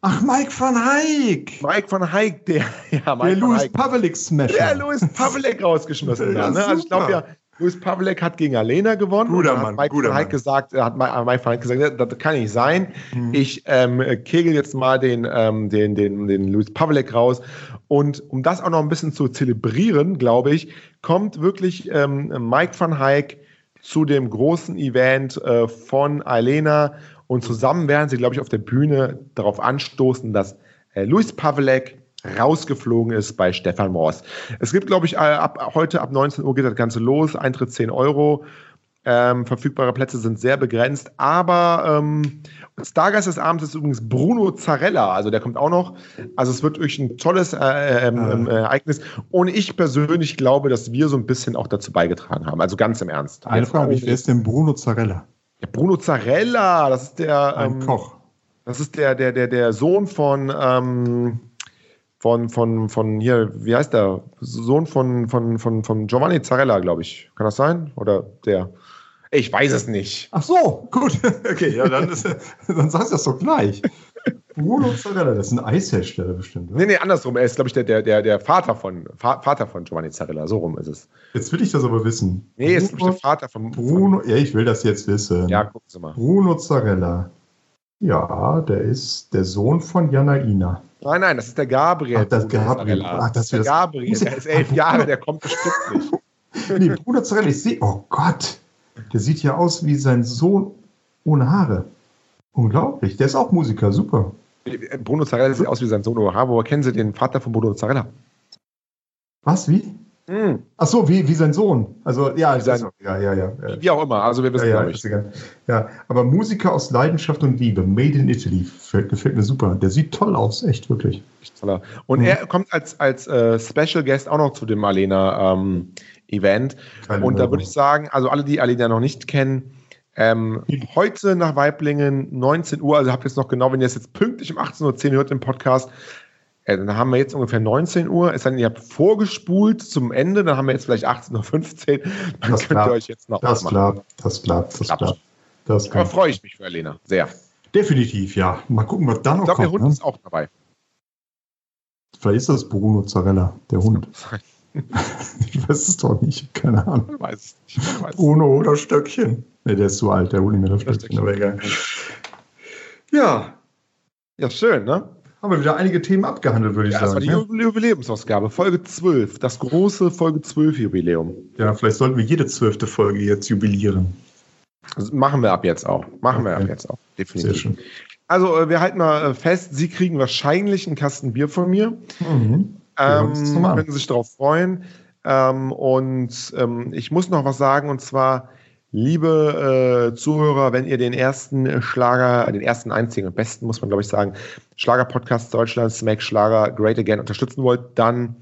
Ach, Mike van Hayk. Mike van Hayk, der, ja, Mike der Louis Public Smasher. Der Louis Public rausgeschmissen hat. Ne? Also ich glaube ja, Luis Pavlek hat gegen Alena gewonnen. Guter Mann, Mike guter Mann. gesagt, hat Mike Van gesagt, das kann nicht sein. Mhm. Ich ähm, kegel jetzt mal den, ähm, den, den, den Luis Pavlek raus. Und um das auch noch ein bisschen zu zelebrieren, glaube ich, kommt wirklich ähm, Mike van Hayek zu dem großen Event äh, von Alena und zusammen werden sie, glaube ich, auf der Bühne darauf anstoßen, dass äh, Luis Pavlek rausgeflogen ist bei Stefan Moors. Es gibt, glaube ich, äh, ab heute ab 19 Uhr geht das Ganze los. Eintritt 10 Euro. Ähm, verfügbare Plätze sind sehr begrenzt, aber ähm, Stargast des Abends ist übrigens Bruno Zarella, also der kommt auch noch. Also es wird wirklich ein tolles äh, äh, ähm, äh, Ereignis. Und ich persönlich glaube, dass wir so ein bisschen auch dazu beigetragen haben. Also ganz im Ernst. Eine Frage, wie wer ist denn Bruno Zarella? Ja, Bruno Zarella, das ist der Ein ähm, Koch. Das ist der, der, der, der Sohn von, ähm, von, von, von hier, wie heißt der? Sohn von, von, von, von Giovanni Zarella, glaube ich. Kann das sein? Oder der? Ich weiß es nicht. Ach so, gut. Okay, ja, dann, ist, dann sagst du das doch gleich. Bruno Zarella, das ist ein Eishersteller bestimmt. Oder? Nee, nee, andersrum. Er ist, glaube ich, der, der, der, Vater, von, Vater von Giovanni Zarella. So rum ist es. Jetzt will ich das aber wissen. Nee, Bruno, ist der Vater von Bruno. Ja, ich will das jetzt wissen. Ja, gucken Sie mal. Bruno Zarella. Ja, der ist der Sohn von Janaina. Nein, nein, das ist der Gabriel. Ach, das Gabriel. Ach, das der Gabriel, der ist elf Jahre, der kommt bestimmt nicht. nee, Bruno Zarella, ich sehe, oh Gott, der sieht ja aus wie sein Sohn ohne Haare. Unglaublich, der ist auch Musiker, super. Bruno Zarella sieht aus wie sein Sohn ohne Haare. Woher kennen Sie den Vater von Bruno Zarella? Was, wie? Mhm. Ach so, wie, wie sein Sohn. Also, ja, wie, sein, ja, ja, ja, Wie auch immer, also wir wissen ja, ja, ja, aber Musiker aus Leidenschaft und Liebe, Made in Italy, gefällt, mir super. Der sieht toll aus, echt, wirklich. Toller. Und mhm. er kommt als, als äh, Special Guest auch noch zu dem Alena ähm, Event. Keine und da würde ich sagen, also alle, die Alena noch nicht kennen, ähm, heute nach Weiblingen, 19 Uhr, also habt ihr jetzt noch genau, wenn ihr es jetzt pünktlich um 18.10 Uhr hört im Podcast, äh, dann haben wir jetzt ungefähr 19 Uhr. Denn, ihr habt vorgespult zum Ende, dann haben wir jetzt vielleicht 18.15 Uhr. Dann das könnt klappt. ihr euch jetzt noch Das klappt, das klappt, das klappt. Das Aber freue ich mich für Elena, sehr. Definitiv, ja. Mal gucken, was da noch kommt. Ich glaube, der Hund ne? ist auch dabei. Vielleicht ist das Bruno Zarella, der Hund. ich weiß es doch nicht, keine Ahnung. Ich weiß es nicht. Bruno oder Stöckchen. Ne, der ist zu alt, der holt nicht mehr das Stöckchen, aber egal. Ja. Ja, schön, ne? Haben wir wieder einige Themen abgehandelt, würde ich ja, sagen. Das war die ne? Jubiläumsausgabe, Folge 12, das große Folge 12 Jubiläum. Ja, vielleicht sollten wir jede zwölfte Folge jetzt jubilieren. Also machen wir ab jetzt auch. Machen okay. wir ab jetzt auch, definitiv. Sehr schön. Also, äh, wir halten mal äh, fest, Sie kriegen wahrscheinlich einen Kasten Bier von mir. Mhm. Ähm, können sich darauf freuen. Ähm, und ähm, ich muss noch was sagen, und zwar Liebe äh, Zuhörer, wenn ihr den ersten Schlager, den ersten einzigen und besten, muss man glaube ich sagen, Schlager-Podcast Deutschlands, Make Schlager Great Again unterstützen wollt, dann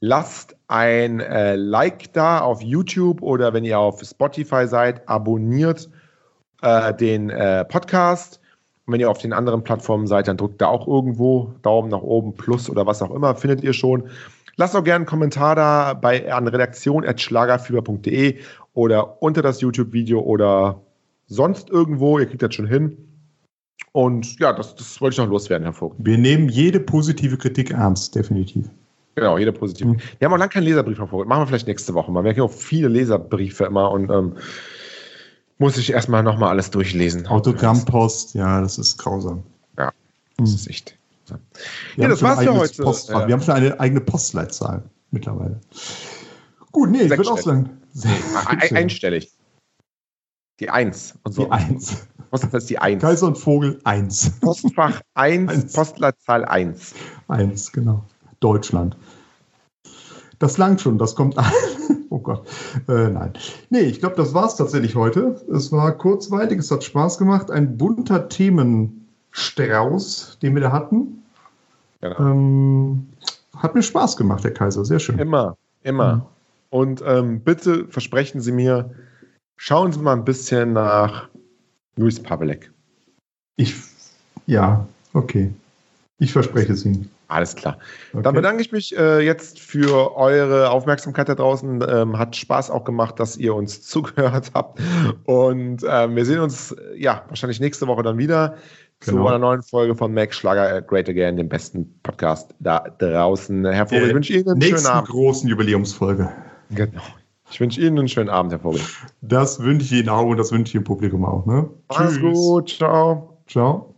lasst ein äh, Like da auf YouTube oder wenn ihr auf Spotify seid, abonniert äh, den äh, Podcast. Und wenn ihr auf den anderen Plattformen seid, dann drückt da auch irgendwo Daumen nach oben, Plus oder was auch immer, findet ihr schon. Lasst auch gerne einen Kommentar da bei an redaktion.schlagerfieber.de oder unter das YouTube-Video oder sonst irgendwo. Ihr kriegt das schon hin. Und ja, das, das wollte ich noch loswerden, Herr Vogt. Wir nehmen jede positive Kritik ernst, definitiv. Genau, jede positive. Mhm. Wir haben auch lange keinen Leserbrief, Herr Vogt. Machen wir vielleicht nächste Woche mal. Wir haben auch viele Leserbriefe immer und ähm, muss ich erstmal nochmal alles durchlesen. Autogrammpost, ja, das ist grausam. Ja, das mhm. ist echt. Wir ja, das war's für heute. Postfach. Wir haben schon eine eigene Postleitzahl mittlerweile. Gut, nee, ich würde auch sagen. Ein, einstellig. Die Eins. Und so. Die Eins. Postfach ist die Eins. Kaiser und Vogel Eins. Postfach Eins, eins. Postleitzahl Eins. Eins, genau. Deutschland. Das langt schon, das kommt an. oh Gott. Äh, nein. Nee, ich glaube, das war es tatsächlich heute. Es war kurzweilig, es hat Spaß gemacht. Ein bunter Themenstrauß, den wir da hatten. Genau. Ähm, hat mir Spaß gemacht, Herr Kaiser. Sehr schön. Immer, immer. Mhm. Und ähm, bitte versprechen Sie mir, schauen Sie mal ein bisschen nach Luis Pavlek. Ich, ja, okay. Ich verspreche es Ihnen. Alles klar. Okay. Dann bedanke ich mich äh, jetzt für eure Aufmerksamkeit da draußen. Ähm, hat Spaß auch gemacht, dass ihr uns zugehört habt. Und ähm, wir sehen uns ja wahrscheinlich nächste Woche dann wieder genau. zu einer neuen Folge von Max Schlager Great Again, dem besten Podcast da draußen. Herr Vogel, ich wünsche Ihnen einen schönen Abend. großen Jubiläumsfolge. Genau. Ich wünsche Ihnen einen schönen Abend, Herr Vogel. Das wünsche ich Ihnen auch und das wünsche ich dem Publikum auch. Ne? Alles gut. Ciao. Ciao.